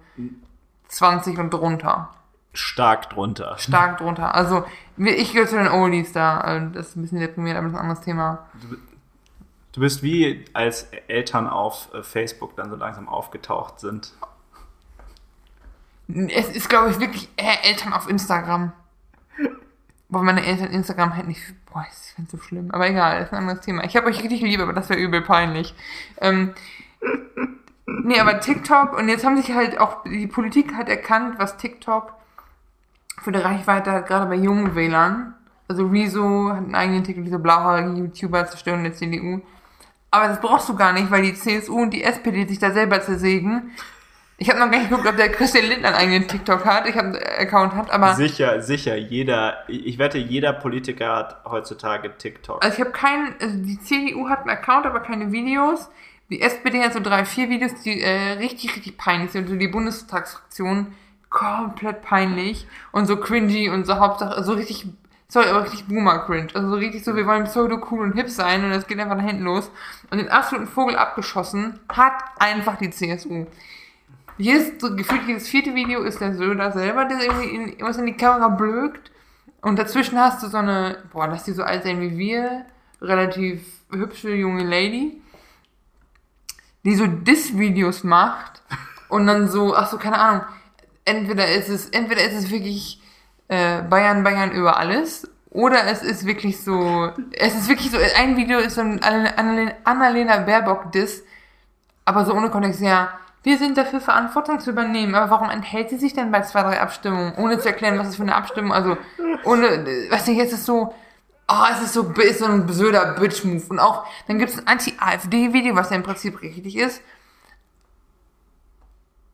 20 und drunter. Stark drunter. Stark drunter. Also ich gehöre zu den Oldies da. Also, das ist ein bisschen deprimiert, aber das ist ein anderes Thema. Du, bist wie als Eltern auf äh, Facebook dann so langsam aufgetaucht sind. Es ist, glaube ich, wirklich eher Eltern auf Instagram. Boah, meine Eltern Instagram halt nicht. Boah, ich finde so schlimm. Aber egal, das ist ein anderes Thema. Ich habe euch richtig lieb, aber das wäre übel peinlich. Ähm, nee, aber TikTok und jetzt haben sich halt auch die Politik hat erkannt, was TikTok für eine Reichweite hat, gerade bei jungen Wählern. Also Rezo hat einen eigenen TikTok, diese blauhaarige YouTuber zerstören der CDU. Aber das brauchst du gar nicht, weil die CSU und die SPD sich da selber zersägen. Ich habe noch gar nicht geguckt, ob der Christian Lindner einen eigenen TikTok hat. Ich habe einen Account hat, aber sicher, sicher. Jeder, ich wette, jeder Politiker hat heutzutage TikTok. Also ich habe keinen. Also die CDU hat einen Account, aber keine Videos. Die SPD hat so drei, vier Videos, die äh, richtig, richtig peinlich sind. Also die Bundestagsfraktion komplett peinlich und so cringy und so Hauptsache so richtig. Sorry, aber richtig Boomer-Cringe. Also so richtig so, wir wollen pseudo-cool und hip sein und das geht einfach nach hinten los. Und den absoluten Vogel abgeschossen hat einfach die CSU. Jedes, so gefühlt jedes vierte Video ist der Söder selber, der irgendwie in, irgendwas in die Kamera blökt. Und dazwischen hast du so eine, boah, lass die so alt sein wie wir, relativ hübsche junge Lady, die so Diss-Videos macht und dann so, ach so, keine Ahnung, entweder ist es, entweder ist es wirklich äh, Bayern, Bayern über alles oder es ist wirklich so, es ist wirklich so, ein Video ist so ein Annalena Baerbock-Diss, aber so ohne Kontext, ja, wir sind dafür Verantwortung zu übernehmen. Aber warum enthält sie sich denn bei zwei, drei Abstimmungen, ohne zu erklären, was ist für eine Abstimmung? Also, ohne, weiß nicht, jetzt ist so, oh, es ist so, ist so ein blöder Bitch-Move. Und auch, dann gibt es ein Anti-AfD-Video, was ja im Prinzip richtig ist.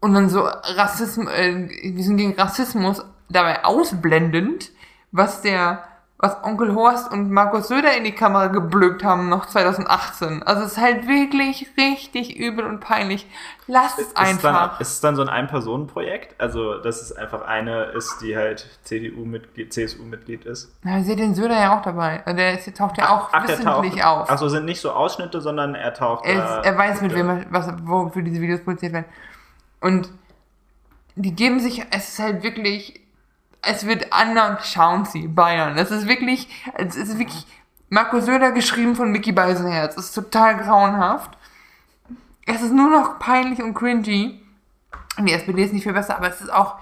Und dann so Rassismus, äh, wir sind gegen Rassismus, dabei ausblendend, was der was Onkel Horst und Markus Söder in die Kamera geblökt haben, noch 2018. Also es ist halt wirklich richtig übel und peinlich. Lass es einfach. Dann, ist es dann so ein Ein-Personen-Projekt? Also, dass es einfach eine ist, die halt CDU-Mitglied, CSU-Mitglied ist? Ja, ihr seht den Söder ja auch dabei. Also der ist, taucht ja auch ach, wissentlich taucht, auf. Achso, sind nicht so Ausschnitte, sondern er taucht er, ist, er weiß, mit wem, was, wofür diese Videos produziert werden. Und die geben sich, es ist halt wirklich es wird andauernd schauen Sie, Bayern. Es ist wirklich, es ist wirklich Marco Söder geschrieben von Mickey Beisenherz. Es ist total grauenhaft. Es ist nur noch peinlich und cringy. Und die SPD ist nicht viel besser, aber es ist auch,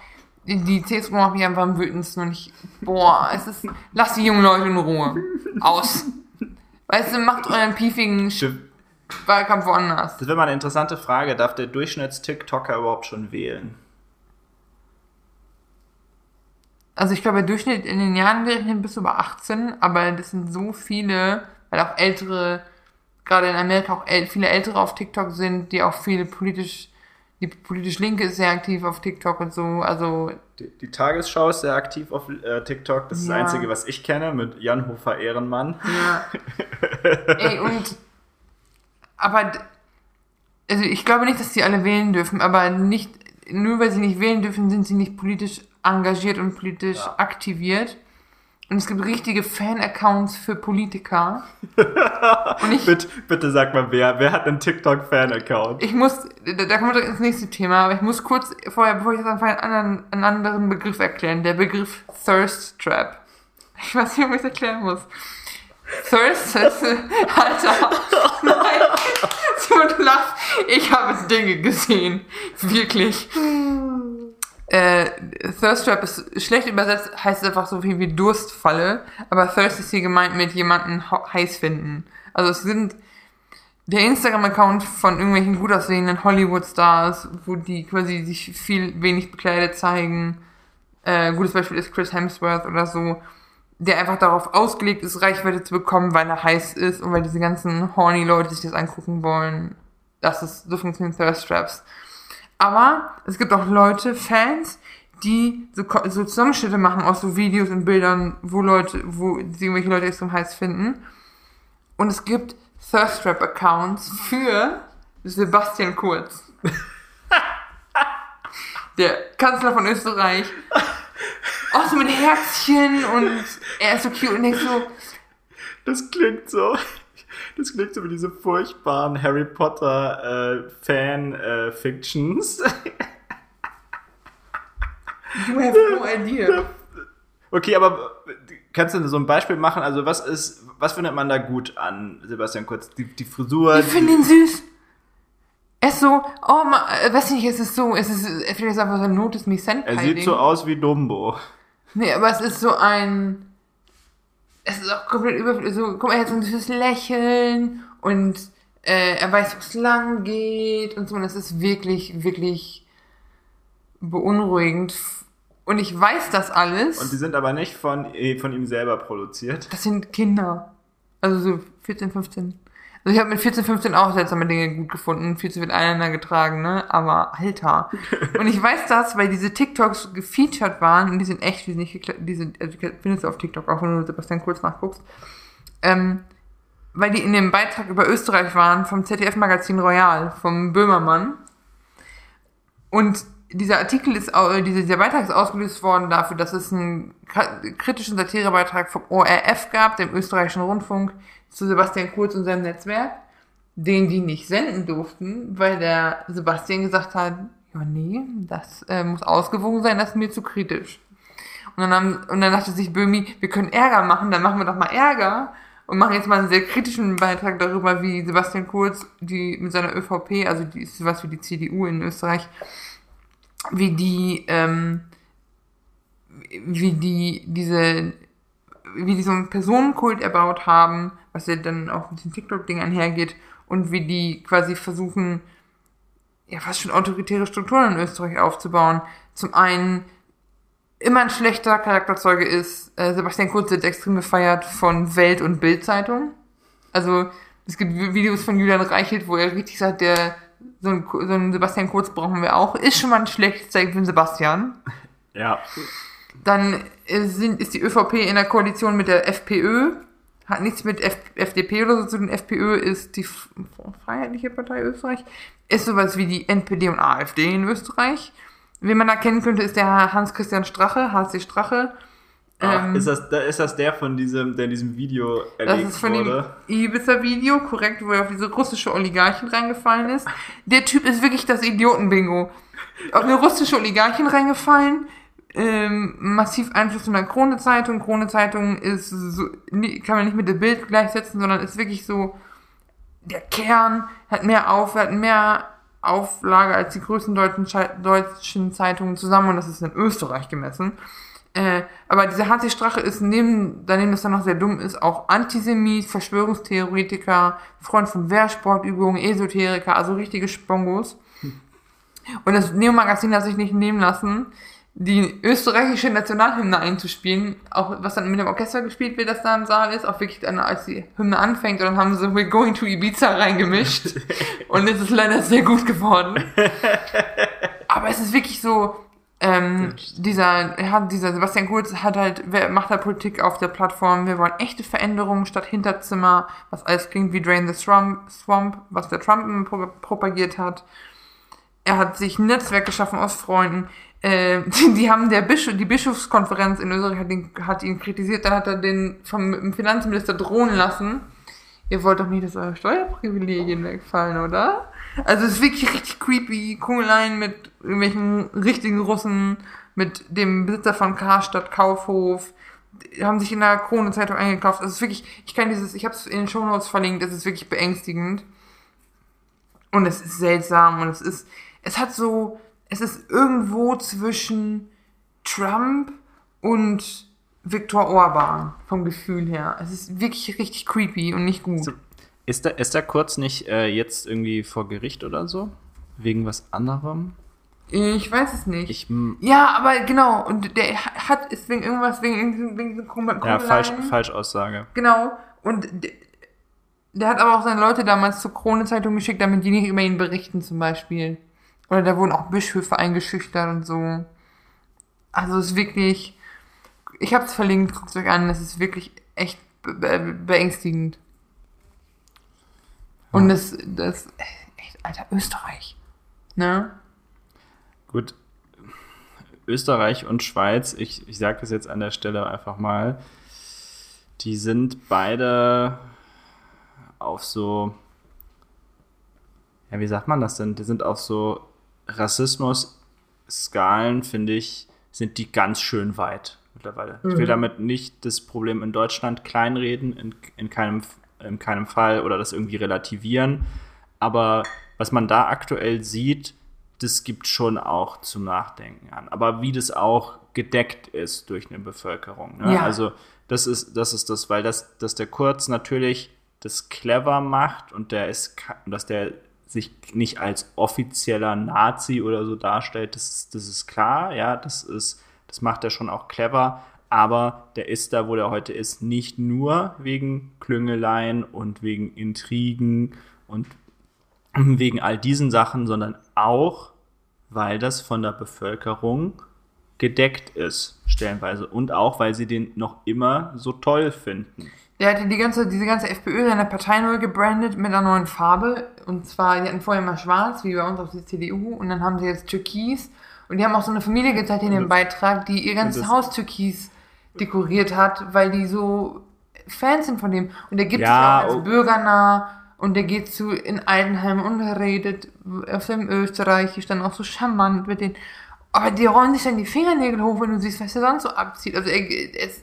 die CSU macht mich einfach am wütendsten und ich, boah, es ist, lasst die jungen Leute in Ruhe. Aus. Weißt du, macht euren piefigen Wahlkampf woanders. Das wäre mal eine interessante Frage. Darf der Durchschnitts-TikToker überhaupt schon wählen? Also ich glaube, der Durchschnitt in den Jahren gerechnet bis über 18, aber das sind so viele, weil auch ältere, gerade in Amerika auch äl viele ältere auf TikTok sind, die auch viele politisch, die politisch Linke ist sehr aktiv auf TikTok und so, also. Die, die Tagesschau ist sehr aktiv auf äh, TikTok, das ist ja. das Einzige, was ich kenne, mit Jan Hofer Ehrenmann. Ja. Ey, und, aber, also ich glaube nicht, dass die alle wählen dürfen, aber nicht, nur weil sie nicht wählen dürfen, sind sie nicht politisch engagiert und politisch ja. aktiviert. Und es gibt richtige Fan-Accounts für Politiker. Und ich, bitte, bitte sag mal, wer, wer hat einen TikTok-Fan-Account? Ich muss, da, da kommen wir ins nächste Thema, aber ich muss kurz vorher, bevor ich das anfange, einen anderen, einen anderen Begriff erklären. Der Begriff Thirst Trap. Ich weiß nicht, ob ich es erklären muss. Thirst, Alter, nein, du lachst. Ich habe Dinge gesehen. Wirklich. Äh, Thirst Trap ist schlecht übersetzt, heißt einfach so viel wie Durstfalle, aber Thirst ist hier gemeint mit jemanden heiß finden. Also es sind der Instagram-Account von irgendwelchen gut aussehenden Hollywood-Stars, wo die quasi sich viel wenig bekleidet zeigen. Äh, gutes Beispiel ist Chris Hemsworth oder so, der einfach darauf ausgelegt ist, Reichweite zu bekommen, weil er heiß ist und weil diese ganzen horny Leute sich das angucken wollen. Das ist, so funktionieren Thirst Traps. Aber es gibt auch Leute, Fans, die so, so Zusammenschnitte machen aus so Videos und Bildern, wo Leute, wo sie irgendwelche Leute extrem heiß finden. Und es gibt Thirst Trap Accounts für Sebastian Kurz. Der Kanzler von Österreich. Auch so mit Herzchen und er ist so cute und ich so. Das klingt so. Das klingt so wie diese furchtbaren Harry Potter äh, Fan-Fictions. Äh, you have no idea. Okay, aber kannst du so ein Beispiel machen? Also, was ist, was findet man da gut an Sebastian Kurz? Die, die Frisur? Ich finde ihn süß. Er ist so, oh, man, äh, weiß nicht, es ist so, es ist, vielleicht ist einfach so ein Notice Me Send Er sieht so aus wie Dumbo. Nee, aber es ist so ein, es ist auch komplett über, so, guck mal, er hat so ein süßes Lächeln und äh, er weiß, wo es lang geht und so. Und es ist wirklich, wirklich beunruhigend. Und ich weiß das alles. Und die sind aber nicht von, eh, von ihm selber produziert. Das sind Kinder. Also so 14, 15. Also ich habe mit 14, 15 auch seltsame Dinge gut gefunden, viel zu viel einander getragen, ne? Aber Alter. und ich weiß das, weil diese TikToks gefeatured waren und die sind echt, die sind nicht die sind, also findest du auf TikTok auch, wenn du Sebastian kurz nachguckst. Ähm, weil die in dem Beitrag über Österreich waren vom ZDF-Magazin Royal, vom Böhmermann. Und dieser Artikel ist, dieser Beitrag ist ausgelöst worden dafür, dass es einen kritischen Satirebeitrag vom ORF gab, dem österreichischen Rundfunk, zu Sebastian Kurz und seinem Netzwerk, den die nicht senden durften, weil der Sebastian gesagt hat, ja nee, das äh, muss ausgewogen sein, das ist mir zu kritisch. Und dann, haben, und dann dachte sich Böhmi, wir können Ärger machen, dann machen wir doch mal Ärger und machen jetzt mal einen sehr kritischen Beitrag darüber, wie Sebastian Kurz die mit seiner ÖVP, also die ist was wie die CDU in Österreich, wie die ähm, wie die diese wie die so einen Personenkult erbaut haben, was ja dann auch mit den TikTok-Ding einhergeht und wie die quasi versuchen, ja, fast schon autoritäre Strukturen in Österreich aufzubauen. Zum einen immer ein schlechter Charakterzeuge ist, äh, Sebastian Kurz wird extrem gefeiert von Welt- und Bildzeitung. Also es gibt Videos von Julian Reichelt, wo er richtig sagt, der so ein, so ein Sebastian Kurz brauchen wir auch. Ist schon mal ein schlechtes Zeichen für Sebastian. Ja. Dann sind, ist die ÖVP in der Koalition mit der FPÖ. Hat nichts mit F FDP oder so zu tun. FPÖ ist die Freiheitliche Partei Österreich. Ist sowas wie die NPD und AfD in Österreich. Wen man da kennen könnte, ist der Hans-Christian Strache, HC Strache. Ach, ähm, ist, das, ist das der von diesem, der in diesem Video erlegt Das ist von wurde? dem Ibiza-Video, korrekt, wo er auf diese russische Oligarchin reingefallen ist. Der Typ ist wirklich das Idioten-Bingo. Auf eine russische Oligarchin reingefallen, ähm, massiv Einfluss in der Krone-Zeitung. Krone-Zeitung ist so, kann man nicht mit dem Bild gleichsetzen, sondern ist wirklich so, der Kern hat mehr auf, hat mehr Auflage als die größten deutschen, deutschen Zeitungen zusammen und das ist in Österreich gemessen. Äh, aber dieser HC Strache ist neben, daneben, dass er noch sehr dumm ist, auch Antisemit, Verschwörungstheoretiker, Freund von Wehrsportübungen, Esoteriker, also richtige Spongos. Und das Neo-Magazin hat sich nicht nehmen lassen, die österreichische Nationalhymne einzuspielen, auch was dann mit dem Orchester gespielt wird, das da im Saal ist, auch wirklich dann, als die Hymne anfängt, und dann haben sie We're Going to Ibiza reingemischt und es ist leider sehr gut geworden. Aber es ist wirklich so, ähm, dieser, ja, dieser Sebastian Kurz hat halt, wer macht halt Politik auf der Plattform, wir wollen echte Veränderungen statt Hinterzimmer, was alles klingt wie Drain the Swamp, Swamp was der Trump propagiert hat. er hat sich ein Netzwerk geschaffen aus Freunden. Äh, die, die haben der Bischof, die Bischofskonferenz in Österreich hat ihn, hat ihn kritisiert, dann hat er den vom Finanzminister drohen lassen. Ihr wollt doch nicht, dass eure Steuerprivilegien wegfallen, oder? Also es ist wirklich richtig creepy. Kungeleien mit irgendwelchen richtigen Russen, mit dem Besitzer von Karstadt Kaufhof, haben sich in der Krone-Zeitung eingekauft. Also es ist wirklich, ich kann dieses, ich habe es in den Shownotes verlinkt, es ist wirklich beängstigend. Und es ist seltsam und es ist, es hat so, es ist irgendwo zwischen Trump und Viktor Orban vom Gefühl her. Es ist wirklich richtig creepy und nicht gut. Ist der, ist der Kurz nicht äh, jetzt irgendwie vor Gericht oder so? Wegen was anderem? Ich weiß es nicht. Ich, ja, aber genau, und der hat ist wegen irgendwas, wegen, wegen so Kom ja, falsch, Falschaussage. Genau. Und der, der hat aber auch seine Leute damals zur Krone-Zeitung geschickt, damit die nicht über ihn berichten, zum Beispiel. Oder da wurden auch Bischöfe eingeschüchtert und so. Also es ist wirklich. Ich hab's verlinkt, guckt euch an, es ist wirklich echt be be beängstigend. Und das, das, echt, Alter, Österreich. Ne? Gut. Österreich und Schweiz, ich, ich sage das jetzt an der Stelle einfach mal, die sind beide auf so, ja, wie sagt man das denn? Die sind auf so Rassismus-Skalen, finde ich, sind die ganz schön weit mittlerweile. Ich will damit nicht das Problem in Deutschland kleinreden, in, in, keinem, in keinem Fall oder das irgendwie relativieren. Aber was man da aktuell sieht, das gibt schon auch zum Nachdenken an. Aber wie das auch gedeckt ist durch eine Bevölkerung. Ne? Ja. Also das ist, das ist das, weil das, dass der Kurz natürlich das clever macht und der ist, dass der sich nicht als offizieller Nazi oder so darstellt, das, das ist klar, ja, das ist, das macht er schon auch clever, aber der ist da, wo der heute ist, nicht nur wegen Klüngeleien und wegen Intrigen und wegen all diesen Sachen, sondern auch, weil das von der Bevölkerung gedeckt ist, stellenweise. Und auch, weil sie den noch immer so toll finden. Der hatte die ganze, diese ganze FPÖ, seine Partei neu gebrandet mit einer neuen Farbe. Und zwar, die hatten vorher mal schwarz, wie bei uns auf die CDU. Und dann haben sie jetzt Türkis. Und die haben auch so eine Familie gezeigt in dem Beitrag, die ihr ganzes Haus Türkis dekoriert hat, weil die so Fans sind von dem. Und der gibt Ja, sich auch als oh. bürgernah. Und der geht zu in Altenheim und redet auf dem Österreichisch dann auch so charmant mit den. Aber die rollen sich dann die Fingernägel hoch, wenn du siehst, was der sonst so abzieht. Also er, es,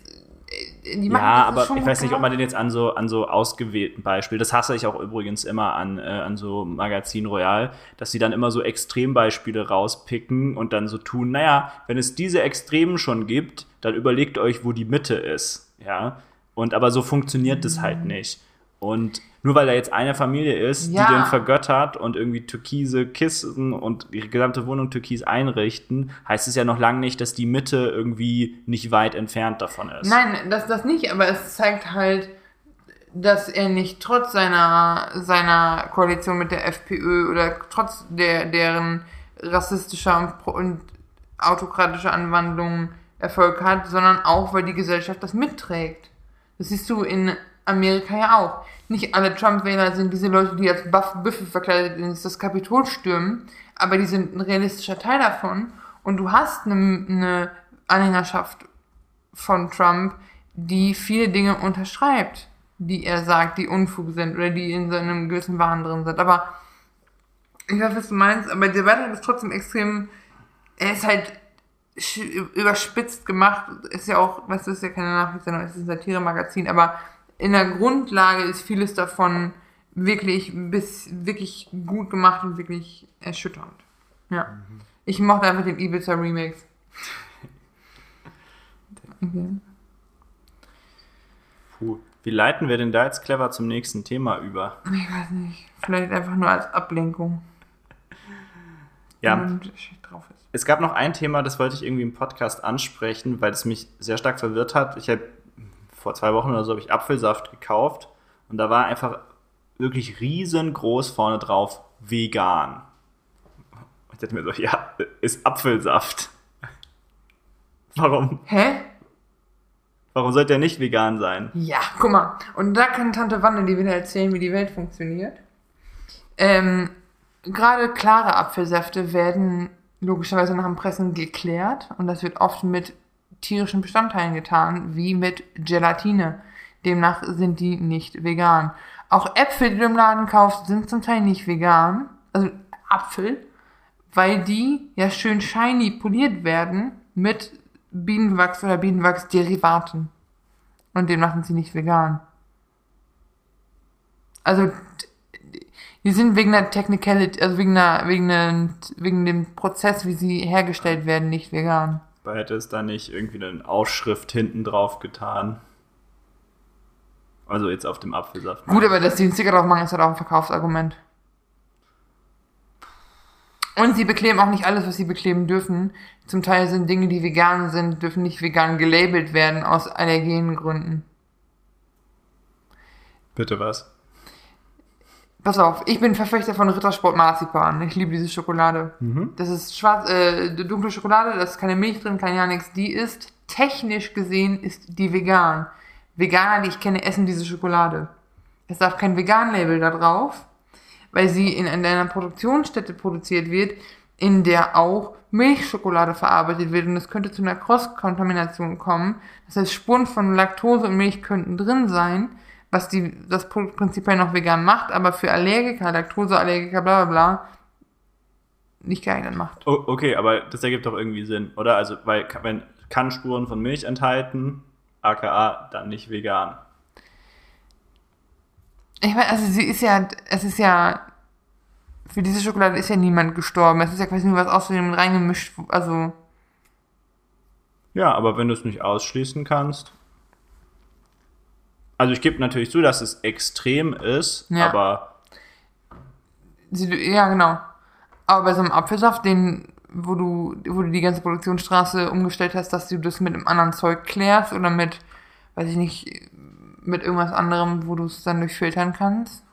die machen Ja, das aber ich weiß nicht, ob man den jetzt an so, an so ausgewählten Beispielen, das hasse ich auch übrigens immer an, äh, an so Magazin Royal, dass sie dann immer so Extrembeispiele rauspicken und dann so tun, naja, wenn es diese Extremen schon gibt, dann überlegt euch, wo die Mitte ist, ja. Und aber so funktioniert das Mhm. halt nicht. Und nur weil da jetzt eine Familie ist, Ja. die den vergöttert und irgendwie türkise Kissen und ihre gesamte Wohnung türkis einrichten, heißt es ja noch lange nicht, dass die Mitte irgendwie nicht weit entfernt davon ist. Nein, das, das nicht, aber es zeigt halt, dass er nicht trotz seiner, seiner Koalition mit der FPÖ oder trotz der, deren rassistischer und, und autokratischer Anwandlung Erfolg hat, sondern auch, weil die Gesellschaft das mitträgt. Das siehst du in Amerika ja auch. Nicht alle Trump-Wähler sind diese Leute, die als Buff Büffel verkleidet ins das Kapitol stürmen, aber die sind ein realistischer Teil davon. Und du hast eine, eine Anhängerschaft von Trump, die viele Dinge unterschreibt, die er sagt, die Unfug sind oder die in seinem gewissen Wahn drin sind. Aber ich weiß, was du meinst, aber der Beitrag ist trotzdem extrem, er ist halt überspitzt gemacht, ist ja auch, du, ist ja keine Nachrichtssendung, es ist ein Satire-Magazin, aber in der Grundlage ist vieles davon wirklich bis wirklich gut gemacht und wirklich erschütternd. Ja. Ich mochte einfach den Ibiza Remix. Okay. Puh. Wie leiten wir denn da jetzt clever zum nächsten Thema über? Ich weiß nicht. Vielleicht einfach nur als Ablenkung. Ja, drauf ist. es gab noch ein Thema, das wollte ich irgendwie im Podcast ansprechen, weil es mich sehr stark verwirrt hat. Ich habe vor zwei Wochen oder so habe ich Apfelsaft gekauft und da war einfach wirklich riesengroß vorne drauf vegan. Ich dachte mir so, ja, ist Apfelsaft. Warum? Hä? Warum sollte er nicht vegan sein? Ja, guck mal. Und da kann Tante Wanne dir wieder erzählen, wie die Welt funktioniert. Ähm, gerade klare Apfelsäfte werden logischerweise nach dem Pressen geklärt und das wird oft mit tierischen Bestandteilen getan, wie mit Gelatine. Demnach sind die nicht vegan. Auch Äpfel, die du im Laden kaufst, sind zum Teil nicht vegan. Also Apfel, weil die ja schön shiny poliert werden mit Bienenwachs oder Bienenwachsderivaten. Und demnach sind sie nicht vegan. Also die sind wegen der Technicality, also wegen, der, wegen, der, wegen dem Prozess, wie sie hergestellt werden, nicht vegan. Aber hätte es da nicht irgendwie eine Ausschrift hinten drauf getan? Also jetzt auf dem Apfelsaft. Gut, aber dass die einen Sticker drauf machen, ist halt auch ein Verkaufsargument. Und sie bekleben auch nicht alles, was sie bekleben dürfen. Zum Teil sind Dinge, die vegan sind, dürfen nicht vegan gelabelt werden aus Allergengründen. Bitte was? Pass auf, ich bin Verfechter von Rittersport Marzipan. Ich liebe diese Schokolade. Das ist schwarz, äh, dunkle Schokolade, da ist keine Milch drin, kein ja nichts. Die ist, technisch gesehen, ist die vegan. Veganer, die ich kenne, essen diese Schokolade. Es darf kein Vegan-Label da drauf, weil sie in einer Produktionsstätte produziert wird, in der auch Milchschokolade verarbeitet wird und es könnte zu einer Cross-Kontamination kommen. Das heißt, Spuren von Laktose und Milch könnten drin sein, was die, das Produkt prinzipiell noch vegan macht, aber für Allergiker, Laktoseallergiker, bla bla bla, nicht geeignet macht. Oh, okay, aber das ergibt doch irgendwie Sinn, oder? Also, weil wenn kann Spuren von Milch enthalten, aka dann nicht vegan. Ich meine, also sie ist ja, es ist ja, für diese Schokolade ist ja niemand gestorben. Es ist ja quasi nur was aus dem reingemischt, also, Ja, aber wenn du es nicht ausschließen kannst. Also ich gebe natürlich zu, dass es extrem ist, Ja. aber sie, ja genau. Aber bei so einem Apfelsaft, den, wo du, wo du die ganze Produktionsstraße umgestellt hast, dass du das mit einem anderen Zeug klärst oder mit, weiß ich nicht, mit irgendwas anderem, wo du es dann durchfiltern kannst.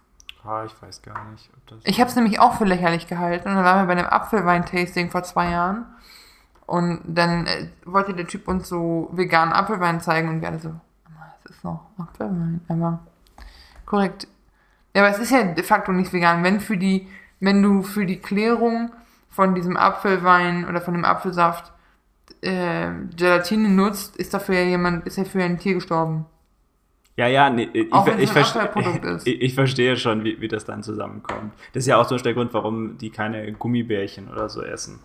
ah, ich weiß gar nicht, ob das. Ich habe es nämlich auch für lächerlich gehalten. Und dann waren wir bei einem Apfelwein-Tasting vor zwei Jahren. Und dann äh, wollte der Typ uns so veganen Apfelwein zeigen und wir alle so, "Aber es ist noch Apfelwein. Aber korrekt. Ja, aber es ist ja de facto nicht vegan. Wenn für die, wenn du für die Klärung von diesem Apfelwein oder von dem Apfelsaft äh, Gelatine nutzt, ist dafür ja jemand, ist ja für ein Tier gestorben. Ja, ja, nee, ich, Auch ich, verste- ich, ich verstehe schon, wie, wie das dann zusammenkommt. Das ist ja auch so der Grund, warum die keine Gummibärchen oder so essen.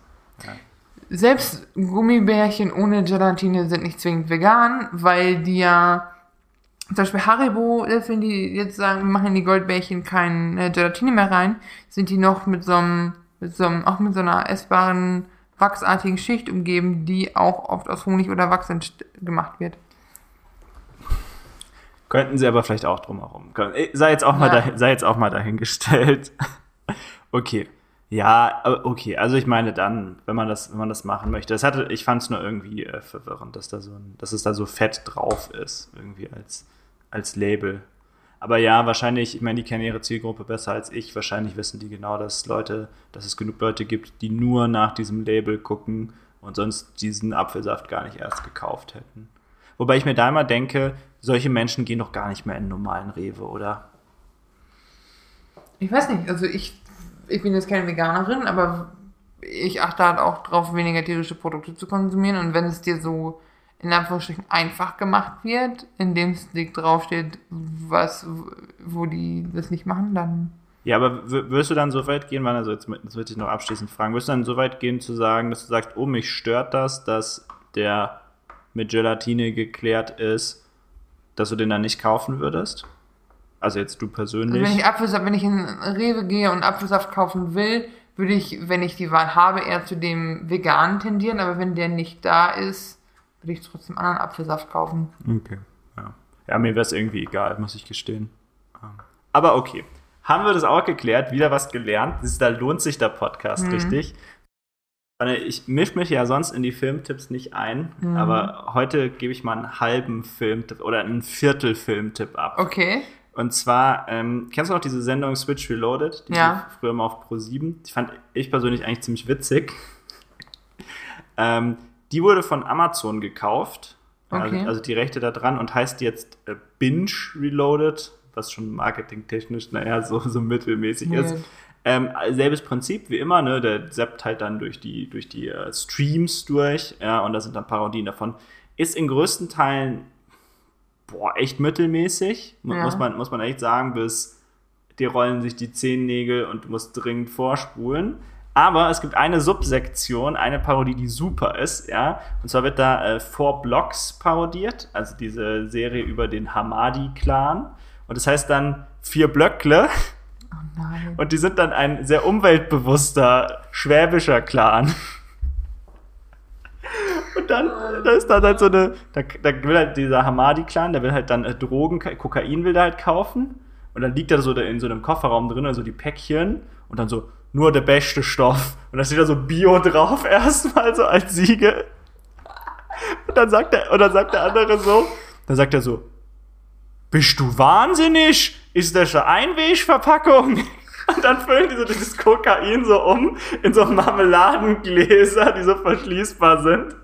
Selbst Gummibärchen ohne Gelatine sind nicht zwingend vegan, weil die ja, zum Beispiel Haribo, selbst wenn die jetzt sagen, wir machen in die Goldbärchen keine Gelatine mehr rein, sind die noch mit so einem, mit so einem, auch mit so einer essbaren, wachsartigen Schicht umgeben, die auch oft aus Honig oder Wachs gemacht wird. Könnten sie aber vielleicht auch drumherum. Eh, Sei jetzt auch, mal, Ja. dahin, sei jetzt auch mal dahingestellt. okay. Ja, aber okay. Also ich meine dann, wenn man das, wenn man das machen möchte. Das hatte, ich fand es nur irgendwie äh, verwirrend, dass da so ein, dass es da so fett drauf ist, irgendwie als, als Label. Aber ja, wahrscheinlich, ich meine, die kennen ihre Zielgruppe besser als ich. Wahrscheinlich wissen die genau, dass Leute, dass es genug Leute gibt, die nur nach diesem Label gucken und sonst diesen Apfelsaft gar nicht erst gekauft hätten. Wobei ich mir da immer denke, solche Menschen gehen doch gar nicht mehr in normalen Rewe, oder? Ich weiß nicht, also ich, ich bin jetzt keine Veganerin, aber ich achte halt auch drauf, weniger tierische Produkte zu konsumieren. Und wenn es dir so in Anführungsstrichen einfach gemacht wird, indem es draufsteht, was, wo die das nicht machen, dann. Ja, aber wirst du dann so weit gehen, also jetzt, jetzt würde ich noch abschließend fragen, wirst du dann so weit gehen zu sagen, dass du sagst, oh, mich stört das, dass der mit Gelatine geklärt ist, dass du den dann nicht kaufen würdest? Also jetzt du Also persönlich. wenn ich Apfelsaft, wenn ich in Rewe gehe und Apfelsaft kaufen will, würde ich, wenn ich die Wahl habe, eher zu dem veganen tendieren, aber wenn der nicht da ist, würde ich trotzdem anderen Apfelsaft kaufen. Okay, ja. Ja, mir wäre es irgendwie egal, muss ich gestehen. Ähm, Aber okay. Haben wir das auch geklärt? Wieder was gelernt? Ist, da lohnt sich der Podcast Mhm. richtig. Ich mische mich ja sonst in die Filmtipps nicht ein, Mhm. aber heute gebe ich mal einen halben Filmtipp oder einen Viertel Filmtipp ab. Okay. Und zwar, ähm, kennst du noch diese Sendung Switch Reloaded? Die Ja. früher mal auf Pro7. Die fand ich persönlich eigentlich ziemlich witzig. ähm, die wurde von Amazon gekauft. Okay. Also, also die Rechte da dran und heißt jetzt äh, Binge Reloaded, was schon marketingtechnisch, naja, so, so mittelmäßig ist. Weird. Ähm, selbes Prinzip wie immer, ne? Der zappt halt dann durch die, durch die äh, Streams durch, ja, und da sind dann Parodien davon. Ist in größten Teilen boah, echt mittelmäßig, Ja. muss, man, muss man echt sagen, bis dir rollen sich die Zehennägel und du musst dringend vorspulen. Aber es gibt eine Subsektion, eine Parodie, die super ist, ja. Und zwar wird da äh, Four Blocks parodiert, also diese Serie über den Hamadi-Clan. Und das heißt dann vier Blöckle. Nein. Und die sind dann ein sehr umweltbewusster schwäbischer Clan. Und dann, da ist dann halt so eine, da, da will halt dieser Hamadi-Clan, der will halt dann äh, Drogen, Kokain will der halt kaufen. Und dann liegt er so da in so einem Kofferraum drin, also die Päckchen. Und dann so, nur der beste Stoff. Und da steht da so Bio drauf, erstmal so als Siegel. Und dann sagt der, und dann sagt der andere so, dann sagt er so, bist du wahnsinnig? Ist das eine Einwegverpackung? Und dann füllen die so dieses Kokain so um in so Marmeladengläser, die so verschließbar sind.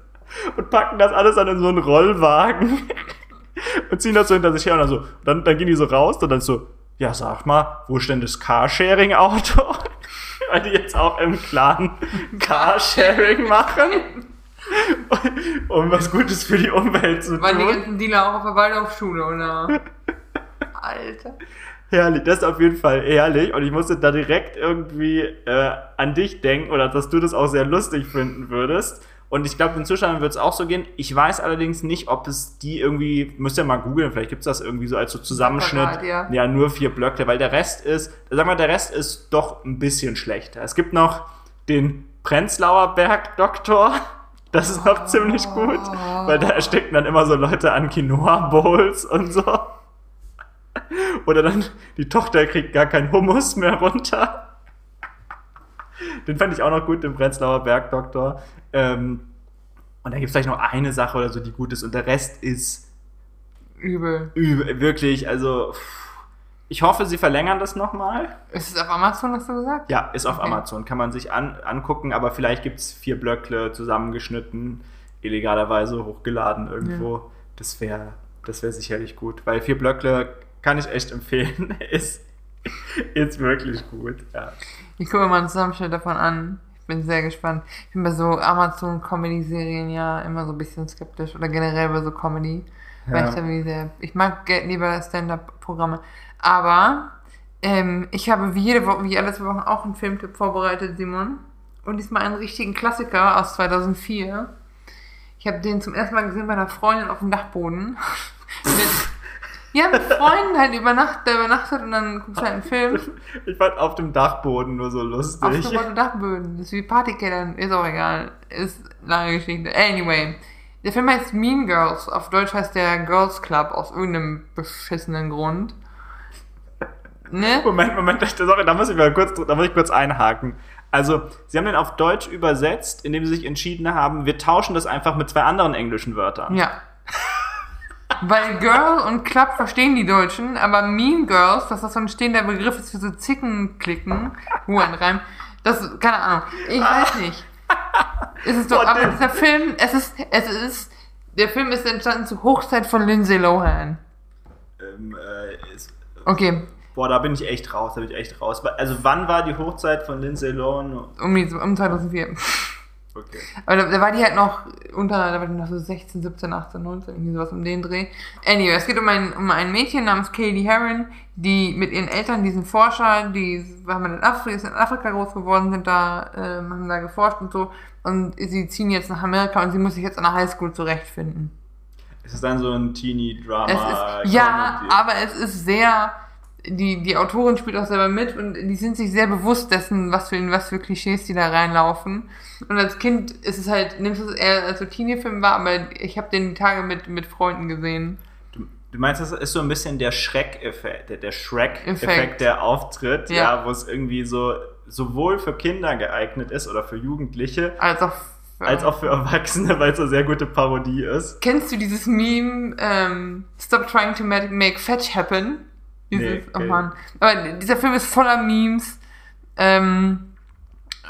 Und packen das alles dann in so einen Rollwagen. Und ziehen das so hinter sich her und dann so, dann, dann gehen die so raus und dann so, ja sag mal, wo ist denn das Carsharing-Auto? Weil die jetzt auch im Clan Carsharing machen. Um was Gutes für die Umwelt zu Waren die tun. ganzen Dealer auch auf der Waldorfschule, oder? Alter. Herrlich, das ist auf jeden Fall herrlich. Und ich musste da direkt irgendwie äh, an dich denken oder dass du das auch sehr lustig finden würdest. Und ich glaube, den Zuschauern wird es auch so gehen. Ich weiß allerdings nicht, ob es die irgendwie, müsst ihr mal googeln, vielleicht gibt es das irgendwie so als so Zusammenschnitt. Ja. nur vier Blöcke, weil der Rest ist, sagen wir, der Rest ist doch ein bisschen schlechter. Es gibt noch den Prenzlauer Berg-Doktor. Das ist noch ziemlich gut, weil da ersticken dann immer so Leute an Quinoa-Bowls und so. Oder dann, die Tochter kriegt gar keinen Hummus mehr runter. Den fand ich auch noch gut, den Prenzlauer Bergdoktor. Ähm, und dann gibt es vielleicht noch eine Sache oder so, die gut ist. Und der Rest ist Übel. übel, wirklich, also ich hoffe, sie verlängern das nochmal. Ist es auf Amazon, hast du gesagt? Ja, ist auf Okay. Amazon, kann man sich an, angucken, aber vielleicht gibt es vier Blöckle zusammengeschnitten, illegalerweise hochgeladen irgendwo. Das wäre das wär sicherlich gut, weil vier Blöckle kann ich echt empfehlen. ist, ist wirklich gut. Ja. Ich gucke mir mal einen Zusammenschnitt davon an. Ich bin sehr gespannt. Ich bin bei so Amazon-Comedy-Serien ja immer so ein bisschen skeptisch oder generell bei so Comedy. Weil Ja. ich, da wie sehr, ich mag lieber Stand-Up-Programme. Aber ähm, ich habe wie jede Woche, wie alle zwei Wochen auch einen Filmtipp vorbereitet, Simon. Und diesmal einen richtigen Klassiker aus 2004. Ich habe den zum ersten Mal gesehen bei einer Freundin auf dem Dachboden. mit, ja, mit Freunden halt über Nacht, da übernachtet und dann guckst du halt einen Film. Ich fand auf dem Dachboden nur so Auf lustig. so rote Dachböden. Das ist wie Partykellern. Ist auch egal. Ist lange Geschichte. Anyway. Der Film heißt Mean Girls. Auf Deutsch heißt der Girls Club aus irgendeinem beschissenen Grund. Ne? Moment, Moment, sorry, da muss ich mal kurz, da muss ich kurz einhaken. Also, sie haben den auf Deutsch übersetzt, indem sie sich entschieden haben, wir tauschen das einfach mit zwei anderen englischen Wörtern. Ja. Weil Girl und Club verstehen die Deutschen, aber Mean Girls, dass das so ein stehender Begriff ist für so Zickenklicken, wo ein Reim, das, keine Ahnung, ich weiß nicht. Es ist doch, aber der- dieser Film, es ist, es ist, der Film ist entstanden zur Hochzeit von Lindsay Lohan. Ähm, äh, ist, Okay, boah, da bin ich echt raus, da bin ich echt raus. Also, wann war die Hochzeit von Lindsay Lohan? um, die, um 2004. Okay. Aber da, da war die halt noch unter, da war die noch so 16, 17, 18, 19, irgendwie sowas um den Dreh. Anyway, es geht um ein, um ein Mädchen namens Katie Heron, die mit ihren Eltern, diesen Forscher, die haben in Afrika, sind in Afrika groß geworden, sind da, ähm, haben da geforscht und so. Und sie ziehen jetzt nach Amerika und sie muss sich jetzt an der Highschool zurechtfinden. Es ist dann so ein Teenie-Drama. Ist, ja, aber es ist sehr, die, die Autorin spielt auch selber mit und die sind sich sehr bewusst dessen, was für, was für Klischees die da reinlaufen. Und als Kind ist es halt, nimmst du es eher als so Teenie-Film wahr, aber ich habe den die Tage mit, mit Freunden gesehen. Du, du meinst, das ist so ein bisschen der Schreck-Effekt, der, der Shrek-Effekt, Effekt. der auftritt, ja, Ja. wo es irgendwie so sowohl für Kinder geeignet ist oder für Jugendliche, Als auch, als auch für Erwachsene, weil es eine sehr gute Parodie ist. Kennst du dieses Meme, ähm, Stop trying to make fetch happen? Dieses, Nee, oh. Mann. Aber dieser Film ist voller Memes, ähm,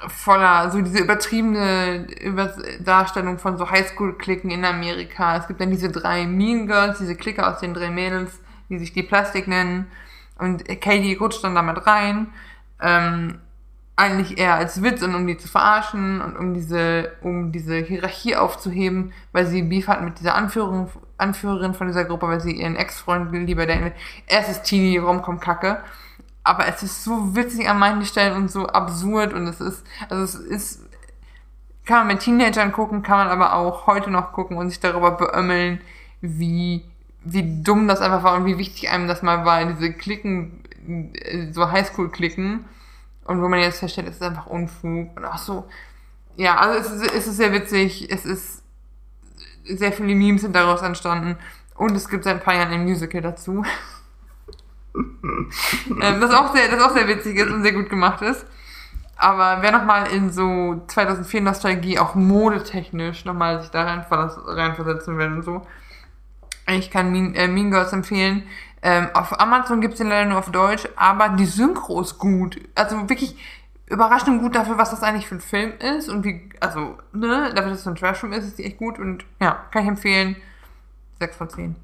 voller, so diese übertriebene Über Darstellung von so Highschool-Klicken in Amerika. Es gibt dann diese drei Mean Girls, diese Clique aus den drei Mädels, die sich die Plastik nennen. Und Katie rutscht dann damit rein. Ähm, eigentlich eher als Witz und um die zu verarschen und um diese, um diese Hierarchie aufzuheben, weil sie Beef hat mit dieser Anführerin, Anführerin von dieser Gruppe, weil sie ihren Ex-Freund lieber denkt, es ist Teenie Romcom Kacke. Aber es ist so witzig an manchen Stellen und so absurd und es ist, also es ist, kann man mit Teenagern gucken, kann man aber auch heute noch gucken und sich darüber beömmeln, wie, wie dumm das einfach war und wie wichtig einem das mal war, diese Klicken, äh, so Highschool-Klicken und wo man jetzt feststellt, es ist einfach Unfug und auch so. Ja, also es ist, es ist sehr witzig, es ist sehr viele Memes sind daraus entstanden und es gibt seit ein paar Jahren ein Musical dazu. ähm, das, auch sehr, das auch sehr witzig ist und sehr gut gemacht ist. Aber wer nochmal in so 2004 Nostalgie, auch modetechnisch, nochmal sich da reinversetzen will und so, ich kann mean, äh, mean Girls empfehlen. Ähm, auf Amazon gibt's den leider nur auf Deutsch, aber die Synchro ist gut. Also wirklich überraschend gut dafür, was das eigentlich für ein Film ist und wie, also, ne, dafür, dass es so ein Trashfilm ist, ist die echt gut und ja, kann ich empfehlen. 6 von 10.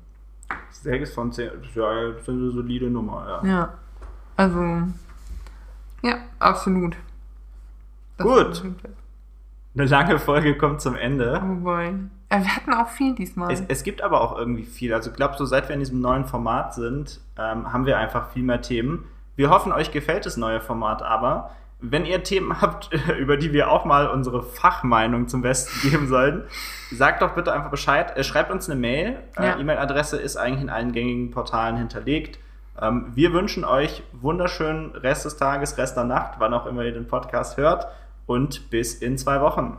6 von 10, ja, das ist eine solide Nummer, ja. Ja, also, ja, absolut. Das gut. Eine lange Folge kommt zum Ende. Oh boy. Ja, wir hatten auch viel diesmal. Es, es gibt aber auch irgendwie viel. Also ich glaube, so seit wir in diesem neuen Format sind, ähm, haben wir einfach viel mehr Themen. Wir hoffen, euch gefällt das neue Format aber. Wenn ihr Themen habt, über die wir auch mal unsere Fachmeinung zum Besten geben sollten, sagt doch bitte einfach Bescheid. Äh, schreibt uns eine Mail. Äh, ja. E-Mail-Adresse ist eigentlich in allen gängigen Portalen hinterlegt. Ähm, wir wünschen euch wunderschönen Rest des Tages, Rest der Nacht, wann auch immer ihr den Podcast hört. Und bis in zwei Wochen.